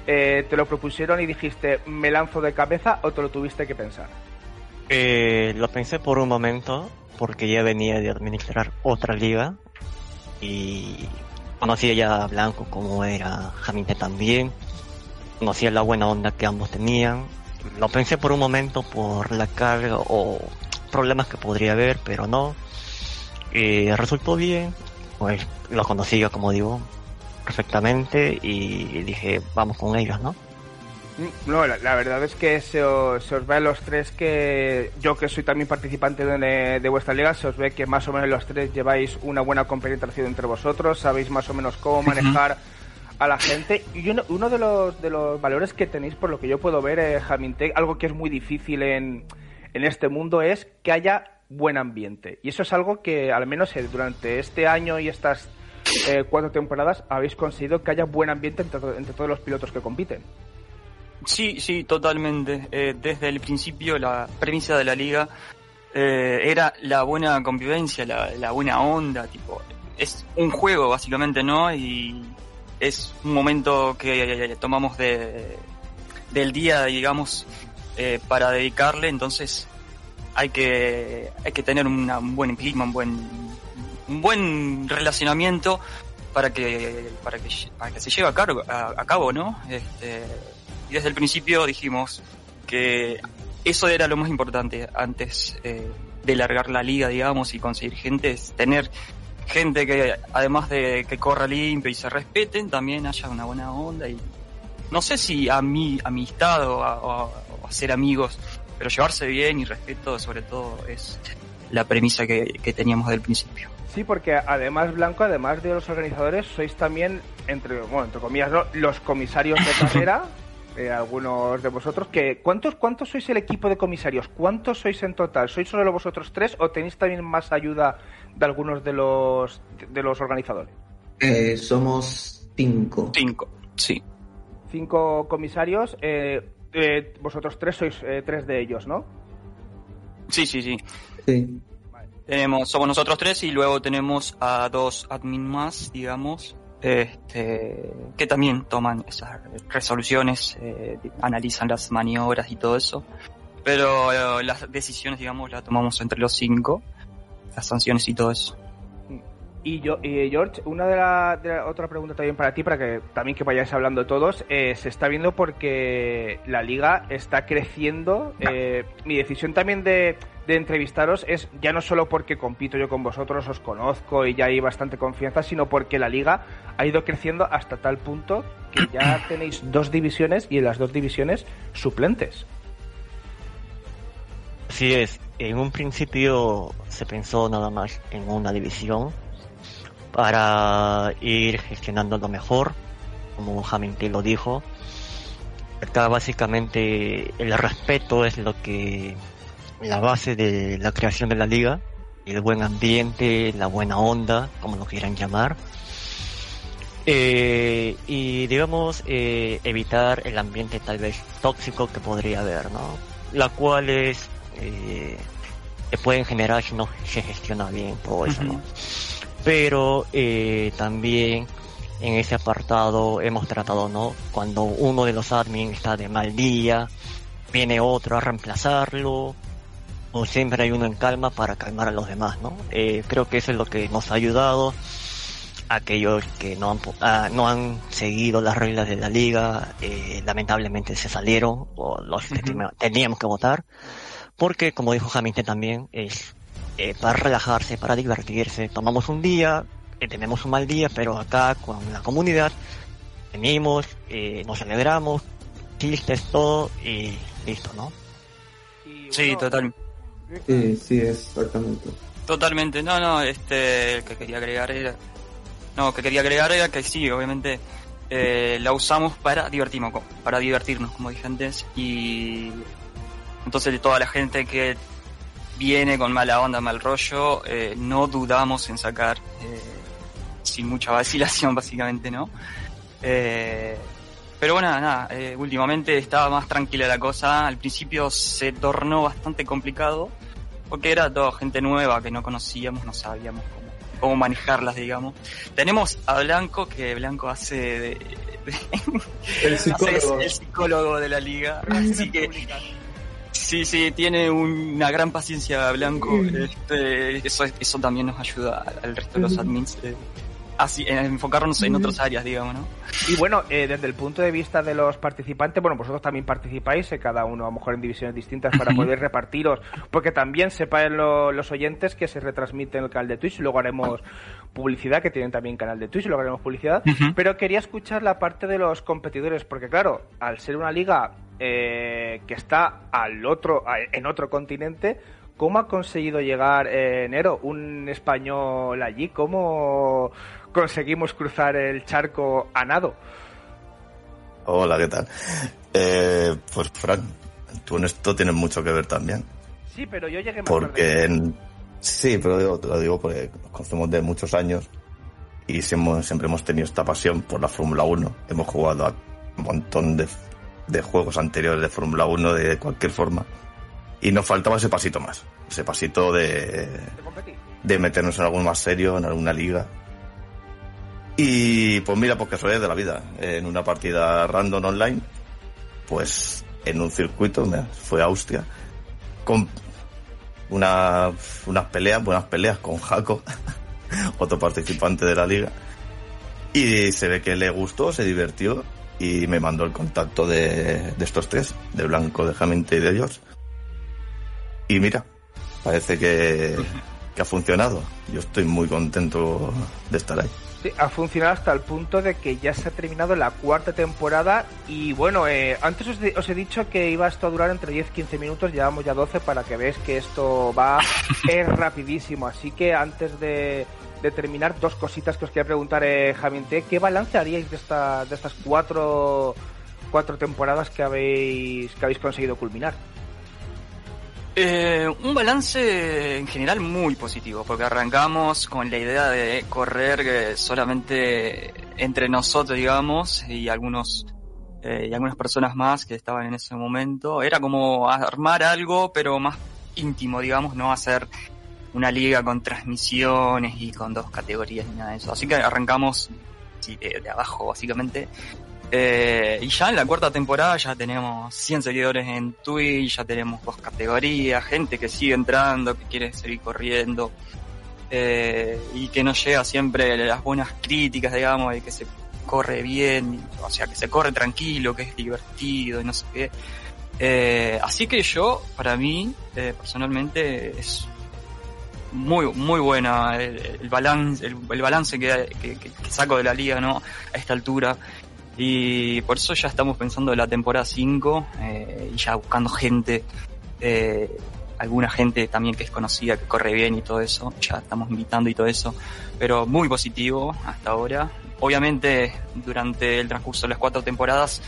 eh, te lo propusieron y dijiste, me lanzo de cabeza o te lo tuviste que pensar? Eh, lo pensé por un momento, porque ya venía de administrar otra liga y conocía ya a Blanco como era Jaminte también, conocía la buena onda que ambos tenían. Lo pensé por un momento por la carga o problemas que podría haber, pero no. Eh, resultó bien, pues lo conocía, como digo, perfectamente y dije, vamos con ellos, ¿no? No, la, la verdad es que se os, se os ve a los tres que yo que soy también participante de, de vuestra liga, se os ve que más o menos los tres lleváis una buena compenetración entre vosotros, sabéis más o menos cómo manejar a la gente. Y uno, uno de, los, de los valores que tenéis, por lo que yo puedo ver, eh, Jaminte, algo que es muy difícil en, en este mundo es que haya buen ambiente. Y eso es algo que al menos eh, durante este año y estas eh, cuatro temporadas habéis conseguido que haya buen ambiente entre todos los pilotos que compiten. Sí, sí, totalmente. Eh, desde el principio la premisa de la liga eh, era la buena convivencia, la, buena onda, tipo, es un juego básicamente, ¿no? Y es un momento que eh, tomamos de, del día, digamos, eh, para dedicarle, entonces hay que, hay que tener un buen clima, un buen, un buen relacionamiento para que, para que, para que se lleve a, cargo, a cabo, ¿no? Este, y desde el principio dijimos que eso era lo más importante antes eh, de largar la liga, digamos, y conseguir gente, es tener gente que además de que corra limpio y se respeten, también haya una buena onda y no sé si a mí, amistad o a, o a- o a ser amigos, pero llevarse bien y respeto sobre todo es la premisa que, que teníamos del principio. Sí, porque además, Blanco, además de los organizadores, sois también, entre, bueno, entre comillas, ¿no? los comisarios de carrera, eh, algunos de vosotros. que ¿cuántos, ¿Cuántos sois el equipo de comisarios? ¿Cuántos sois en total? ¿Sois solo vosotros tres o tenéis también más ayuda de algunos de los, de los organizadores? Eh, somos Cinco. Cinco, sí. Cinco comisarios. eh, eh, vosotros tres sois eh, tres de ellos, ¿no? Sí, sí, sí. Sí. Tenemos, somos nosotros tres y luego tenemos a dos admin más, digamos, este, que también toman esas resoluciones, eh, analizan las maniobras y todo eso. Pero eh, las decisiones, digamos, las tomamos entre los cinco, las sanciones y todo eso. Y yo, y George, una de la, de la- otra pregunta también para ti, para que también que vayáis hablando todos, eh, se está viendo porque la liga está creciendo. eh, mi decisión también de, de entrevistaros es ya no solo porque compito yo con vosotros, os conozco y ya hay bastante confianza, sino porque la liga ha ido creciendo hasta tal punto que ya tenéis dos divisiones y en las dos divisiones suplentes. Así es, en un principio se pensó nada más en una división para ir gestionándolo mejor, como Hamilton lo dijo. Acá básicamente el respeto es lo que la base de la creación de la liga, el buen ambiente, la buena onda, como lo quieran llamar. Eh, y digamos eh, evitar el ambiente tal vez tóxico que podría haber, ¿no? La cual es eh, que pueden generar si no se gestiona bien todo eso, ¿no? Pero eh, también en ese apartado hemos tratado, ¿no? Cuando uno de los admin está de mal día, viene otro a reemplazarlo, o siempre hay uno en calma para calmar a los demás, ¿no? Eh, creo que eso es lo que nos ha ayudado. Aquellos que no han, ah, no han seguido las reglas de la liga, eh, lamentablemente se salieron, o los que teníamos que votar, porque como dijo Hamilton también, es eh, para relajarse, para divertirse. Tomamos un día, eh, tenemos un mal día, pero acá con la comunidad venimos, eh, nos celebramos, chistes, todo y listo, ¿no? Sí, total, Sí, sí, exactamente. totalmente. No, no, este, el que quería agregar era, no, que quería agregar era que sí, obviamente eh, la usamos para divertirnos, para divertirnos, como dije antes, y entonces toda la gente que viene con mala onda, mal rollo, eh, no dudamos en sacar eh, sin mucha vacilación, básicamente, ¿no? Eh, pero bueno, nada, eh, últimamente estaba más tranquila la cosa. Al principio se tornó bastante complicado porque era toda gente nueva que no conocíamos, no sabíamos cómo, cómo manejarlas, digamos. Tenemos a Blanco, que Blanco hace de, El hace- psicólogo. es el psicólogo de la liga, así que sí, sí, tiene una gran paciencia Blanco. Este, eso, eso también nos ayuda al- resto de los admins. eh, así, en enfocarnos en otras áreas, digamos, ¿no? Y bueno, eh, desde el punto de vista de los participantes, bueno, vosotros también participáis, eh, cada uno a lo mejor en divisiones distintas para poder repartiros, porque también sepan lo- los oyentes que se retransmite en el canal de Twitch, luego haremos publicidad, que tienen también canal de Twitch, luego haremos publicidad, pero quería escuchar la parte de los competidores, porque claro, al ser una liga eh, que está al otro, en otro continente, ¿Cómo ha conseguido llegar eh, Nero, un español allí? ¿Cómo conseguimos cruzar el charco a nado? Hola, ¿qué tal? Eh, pues Frank, tú en esto tienes mucho que ver también. Sí, pero yo llegué más tarde. Porque en- sí, pero yo te lo digo porque nos conocemos de muchos años y siempre, siempre hemos tenido esta pasión por la Fórmula 1. Hemos jugado a un montón de, de juegos anteriores de Fórmula 1 de cualquier forma. Y nos faltaba ese pasito más. Ese pasito de, de meternos en algo más serio, en alguna liga. Y pues mira, pues casualidad de la vida. En una partida random online, pues en un circuito, fue a Austria, con una, unas peleas, buenas peleas con Jaco, otro participante de la liga. Y se ve que le gustó, se divirtió y me mandó el contacto de, de estos tres, de Blanco, de Hamilton y de George. Y mira, parece que, que ha funcionado. Yo estoy muy contento de estar ahí. Sí, ha funcionado hasta el punto de que ya se ha terminado la cuarta temporada y bueno, eh, antes os, os he dicho que iba esto a durar entre 10 y 15 minutos, llevamos ya 12 para que veáis que esto va es rapidísimo, así que antes de, de terminar, dos cositas que os quería preguntar, eh, ¿qué balance haríais de, esta, de estas cuatro, cuatro temporadas que habéis, que habéis conseguido culminar? Eh, un balance en general muy positivo, porque arrancamos con la idea de correr eh, solamente entre nosotros, digamos, y algunos eh, y algunas personas más que estaban en ese momento. Era como armar algo, pero más íntimo, digamos, no hacer una liga con transmisiones y con dos categorías ni nada de eso. Así que arrancamos de, abajo, básicamente. Eh, y ya en la cuarta temporada ya tenemos 100 seguidores en Twitch, ya tenemos dos categorías, gente que sigue entrando, que quiere seguir corriendo, eh, y que nos llega siempre las buenas críticas, digamos, de que se corre bien, o sea, que se corre tranquilo, que es divertido y no sé qué. Eh, así que yo, para mí, eh, personalmente, muy muy buena el, el balance el, balance que, saco de la liga no a esta altura y por eso ya estamos pensando en la temporada 5 eh, y ya buscando gente, eh, alguna gente también que es conocida, que corre bien y todo eso. Ya estamos invitando y todo eso. Pero muy positivo hasta ahora. Obviamente, durante el transcurso de las cuatro temporadas,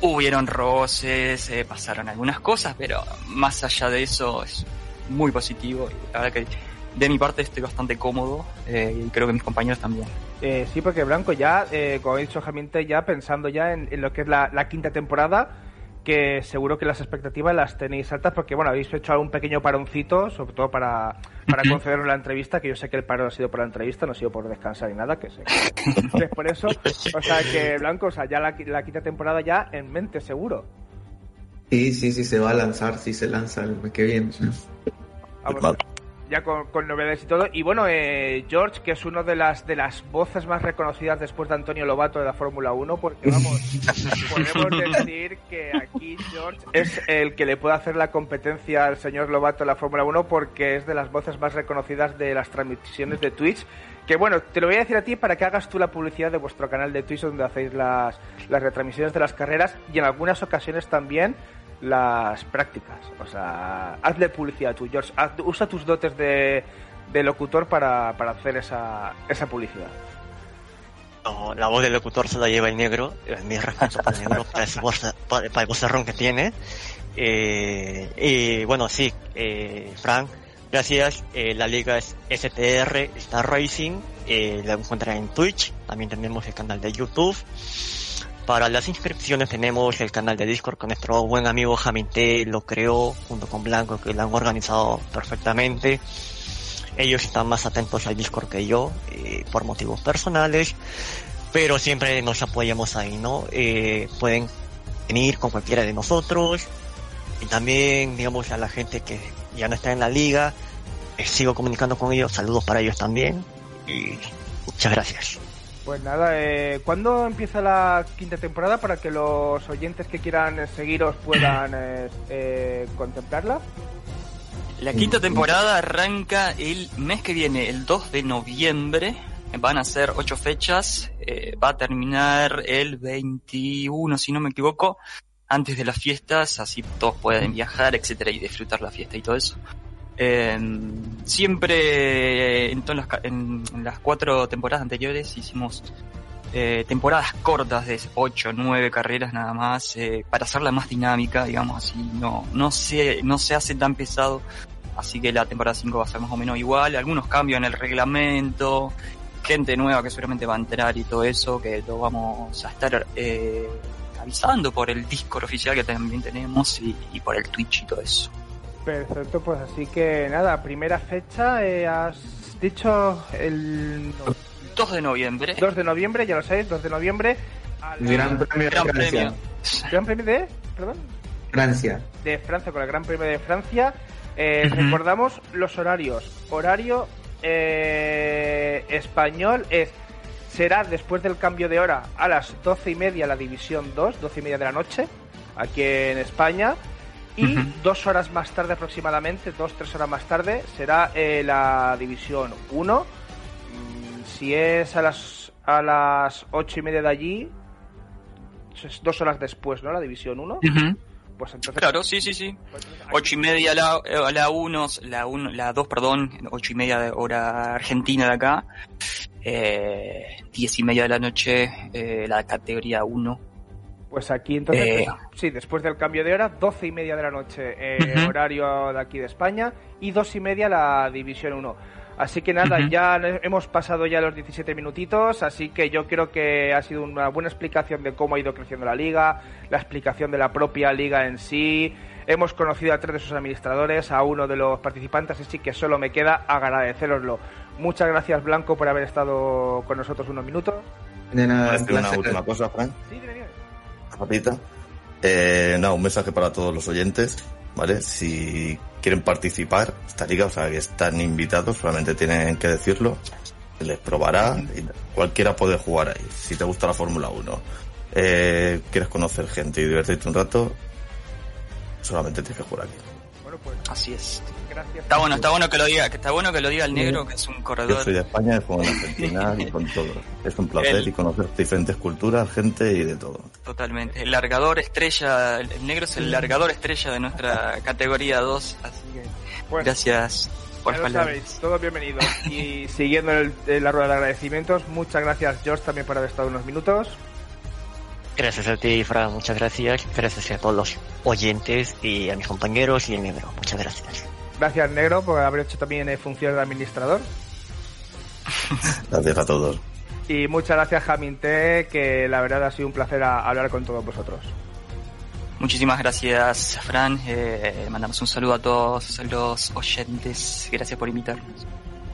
hubieron roces, eh, pasaron algunas cosas, pero más allá de eso es muy positivo. Y la verdad que de mi parte estoy bastante cómodo eh, y creo que mis compañeros también. Eh, sí, porque Blanco ya, eh, como ha dicho Jamiente, ya pensando ya en, en lo que es la, la, quinta temporada, que seguro que las expectativas las tenéis altas porque, bueno, habéis hecho un pequeño paroncito, sobre todo para, para concedernos la entrevista, que yo sé que el paro ha sido por la entrevista, no ha sido por descansar ni nada, que sé que es por eso. O sea, que Blanco, o sea, ya la, la quinta temporada ya en mente, seguro. Sí, sí, sí, se va a lanzar, sí se lanza el mes que viene. Vamos, ya con, con, novedades y todo. Y bueno, eh, George, que es una de las de las voces más reconocidas después de Antonio Lobato de la Fórmula 1, porque vamos, podemos decir que aquí George es el que le puede hacer la competencia al señor Lobato de la Fórmula 1 porque es de las voces más reconocidas de las transmisiones de Twitch. Que bueno, te lo voy a decir a ti para que hagas tú la publicidad de vuestro canal de Twitch donde hacéis las, las retransmisiones de las carreras y en algunas ocasiones también las prácticas. O sea, hazle publicidad tú, George. Haz, usa tus dotes de, de locutor para, para, hacer esa, esa publicidad. No, la voz del locutor se la lleva el negro. Mi respeto para el negro, para, ese voz, para, para el vocerrón que tiene. Eh, y bueno, sí, eh, Frank, gracias. Eh, la liga es STR Star Racing. Eh, la encuentran en Twitch. También tenemos el canal de YouTube. Para las inscripciones tenemos el canal de Discord con nuestro buen amigo Jaminte, lo creó junto con Blanco, que lo han organizado perfectamente. Ellos están más atentos al Discord que yo, eh, por motivos personales, pero siempre nos apoyamos ahí, ¿no? Eh, pueden venir con cualquiera de nosotros, y también, digamos, a la gente que ya no está en la liga, eh, sigo comunicando con ellos, saludos para ellos también, y muchas gracias. Pues nada, eh, ¿cuándo empieza la quinta temporada para que los oyentes que quieran seguiros puedan eh, eh, contemplarla? La quinta temporada arranca el mes que viene, el 2 de noviembre. Van a ser ocho fechas. Eh, va a terminar el 21, si no me equivoco, antes de las fiestas, así todos pueden viajar, etcétera, y disfrutar la fiesta y todo eso. Eh, siempre en, todas las, en, las cuatro temporadas anteriores hicimos eh, temporadas cortas de 8, 9 carreras nada más eh, para hacerla más dinámica, digamos así, no, no, se, no se hace tan pesado, así que la temporada 5 va a ser más o menos igual, algunos cambios en el reglamento, gente nueva que seguramente va a entrar y todo eso, que lo vamos a estar eh, avisando por el Discord oficial que también tenemos y, y por el Twitch y todo eso. Perfecto, pues así que nada, primera fecha, eh, has dicho el... 2 de noviembre. 2 de noviembre, ya lo sabéis, 2 de noviembre. La... Gran Premio Gran de Francia. Premio. ¿Gran Premio de? Perdón. Francia. De Francia, con el Gran Premio de Francia. Eh, uh -huh. Recordamos los horarios. Horario eh, español es será después del cambio de hora a las 12 y media la división 2, 12 y media de la noche, aquí en España y uh -huh. dos horas más tarde aproximadamente, dos, tres horas más tarde, será eh, la división 1. Mm, si es a las a las ocho y media de allí, es dos horas después, ¿no? La división 1. Uh -huh. Pues entonces... Claro, sí, sí, sí. Ocho y media a la, a la 1, la 1, la 2, perdón, ocho y media de hora argentina de acá. Eh, diez y media de la noche, eh, la categoría 1 pues aquí entonces, eh... sí, después del cambio de hora, doce y media de la noche, eh, uh -huh. horario de aquí de España, y dos y media la División 1. Así que nada, ya hemos pasado ya los 17 minutitos, así que yo creo que ha sido una buena explicación de cómo ha ido creciendo la liga, la explicación de la propia liga en sí. Hemos conocido a tres de sus administradores, a uno de los participantes, así que solo me queda agradeceroslo. Muchas gracias Blanco por haber estado con nosotros unos minutos. De nada, una última cosa, Frank. Sí, dime, dime. Rapidita. Eh, nada, un mensaje para todos los oyentes, ¿vale? Si quieren participar, esta liga, o sea, que están invitados, solamente tienen que decirlo, les probará cualquiera puede jugar ahí. Si te gusta la Fórmula 1, eh, quieres conocer gente y divertirte un rato, solamente tienes que jugar aquí. Bueno, pues Así es. Gracias. Está bueno, está bueno que lo diga, que está bueno que lo diga el negro, que es un Yo corredor. soy de España, juego en Argentina y con todo. Es un placer El- y conocer diferentes culturas, gente y de todo. Totalmente. El largador estrella, el negro es el largador estrella de nuestra categoría 2, así que Pues, gracias por ya lo sabéis, todos bienvenidos. Y siguiendo el- la rueda de agradecimientos, muchas gracias George también por haber estado unos minutos. Gracias a ti, Fran, muchas gracias. Gracias a todos los oyentes y a mis compañeros y el negro. Muchas gracias. Gracias Negro por haber hecho también eh, funciones de administrador. Gracias a todos. Y muchas gracias Jaminte, que la verdad ha sido un placer hablar con todos vosotros. Muchísimas gracias, Fran. Eh, mandamos un saludo a todos los oyentes. Gracias por invitarnos.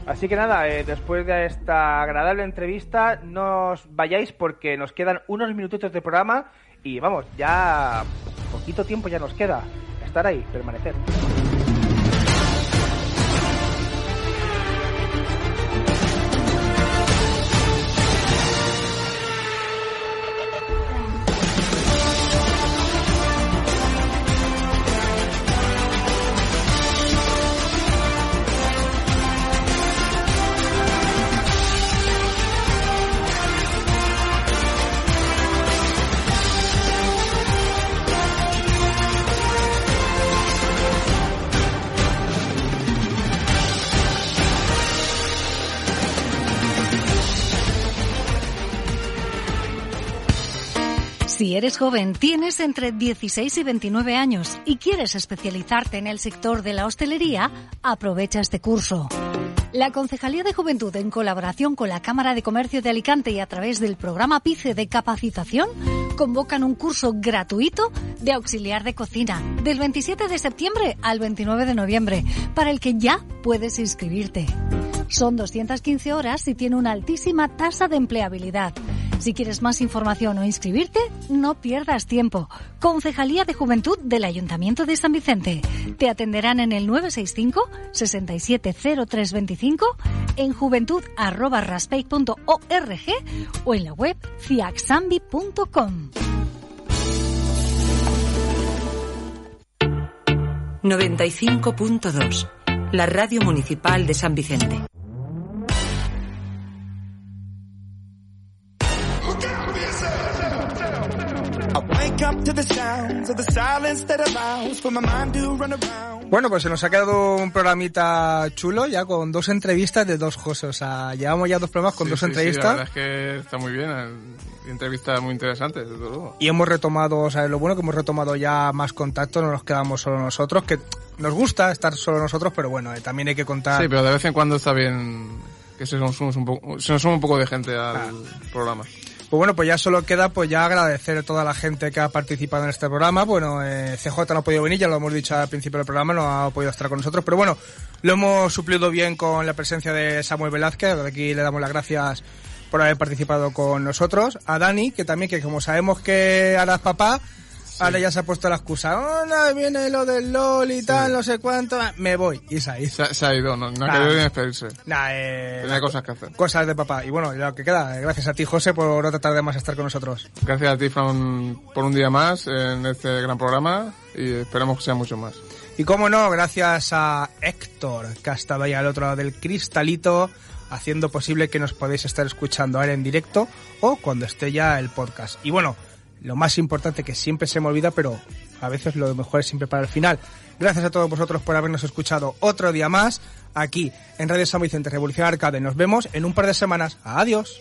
Así que nada, eh, después de esta agradable entrevista, no os vayáis porque nos quedan unos minutitos de programa y vamos, ya poquito tiempo ya nos queda. Estar ahí, permanecer. Eres joven, tienes entre 16 y 29 años y quieres especializarte en el sector de la hostelería, aprovecha este curso. La Concejalía de Juventud, en colaboración con la Cámara de Comercio de Alicante y a través del programa PICE de capacitación, convocan un curso gratuito de auxiliar de cocina del 27 de septiembre al 29 de noviembre, para el que ya puedes inscribirte. Son 215 horas y tiene una altísima tasa de empleabilidad. Si quieres más información o inscribirte, no pierdas tiempo. Concejalía de Juventud del Ayuntamiento de San Vicente. Te atenderán en el 965 670325 en juventud@raspey.org o en la web ciaxambi.com. 95.2. La radio municipal de San Vicente. Bueno, pues se nos ha quedado un programita chulo ya con dos entrevistas de dos cosas. O sea, llevamos ya dos programas con Sí, dos sí, sí, entrevistas. la verdad es que está muy bien. eh, Entrevistas muy interesantes, desde luego. Y hemos retomado, o sea, lo bueno que hemos retomado ya más contacto, no nos quedamos solo nosotros, que nos gusta estar solo nosotros, pero bueno, eh, también hay que contar. Sí, pero de vez en cuando está bien que se nos sume un poco, se nos sume un poco de gente al programa. Pues bueno, pues ya solo queda pues ya agradecer a toda la gente que ha participado en este programa. Bueno, eh, CJ no ha podido venir, ya lo hemos dicho al principio del programa, no ha podido estar con nosotros, pero bueno, lo hemos suplido bien con la presencia de Samuel Velázquez, de aquí le damos las gracias por haber participado con nosotros. A Dani, que también, que como sabemos que es papá, ahora ya se ha puesto la excusa. Oh, no, viene lo del LOL y tal, no sé cuánto, me voy. Y se ha ido. Se, se ha ido, no, no ha querido ni despedirse. Nah, eh, Tenía cosas que hacer. Cosas de papá. Y bueno, lo que queda, eh, gracias a ti, José, por no tratar de más estar con nosotros. Gracias a ti, Fran, por un día más en este gran programa y esperamos que sea mucho más. Y como no, gracias a Héctor, que ha estado ahí al otro lado del cristalito, haciendo posible que nos podáis estar escuchando ahora en directo o cuando esté ya el podcast. Y bueno, lo más importante que siempre se me olvida, pero a veces lo mejor es siempre para el final. Gracias a todos vosotros por habernos escuchado otro día más aquí en Radio San Vicente Revolución Arcade. Nos vemos en un par de semanas. Adiós.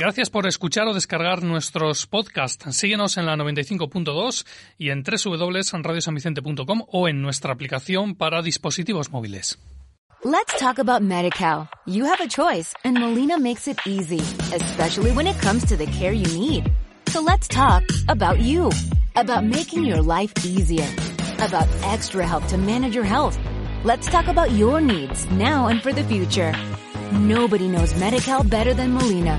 Gracias por escuchar o descargar nuestros podcasts. Síguenos en la 95.2 y en www.radiosanvicente.com o en nuestra aplicación para dispositivos móviles. Let's talk about MediCal. You have a choice and Molina makes it easy, especially when it comes to the care you need. So let's talk about you, about making your life easier, about extra help to manage your health. Let's talk about your needs now and for the future. Nobody knows MediCal better than Molina.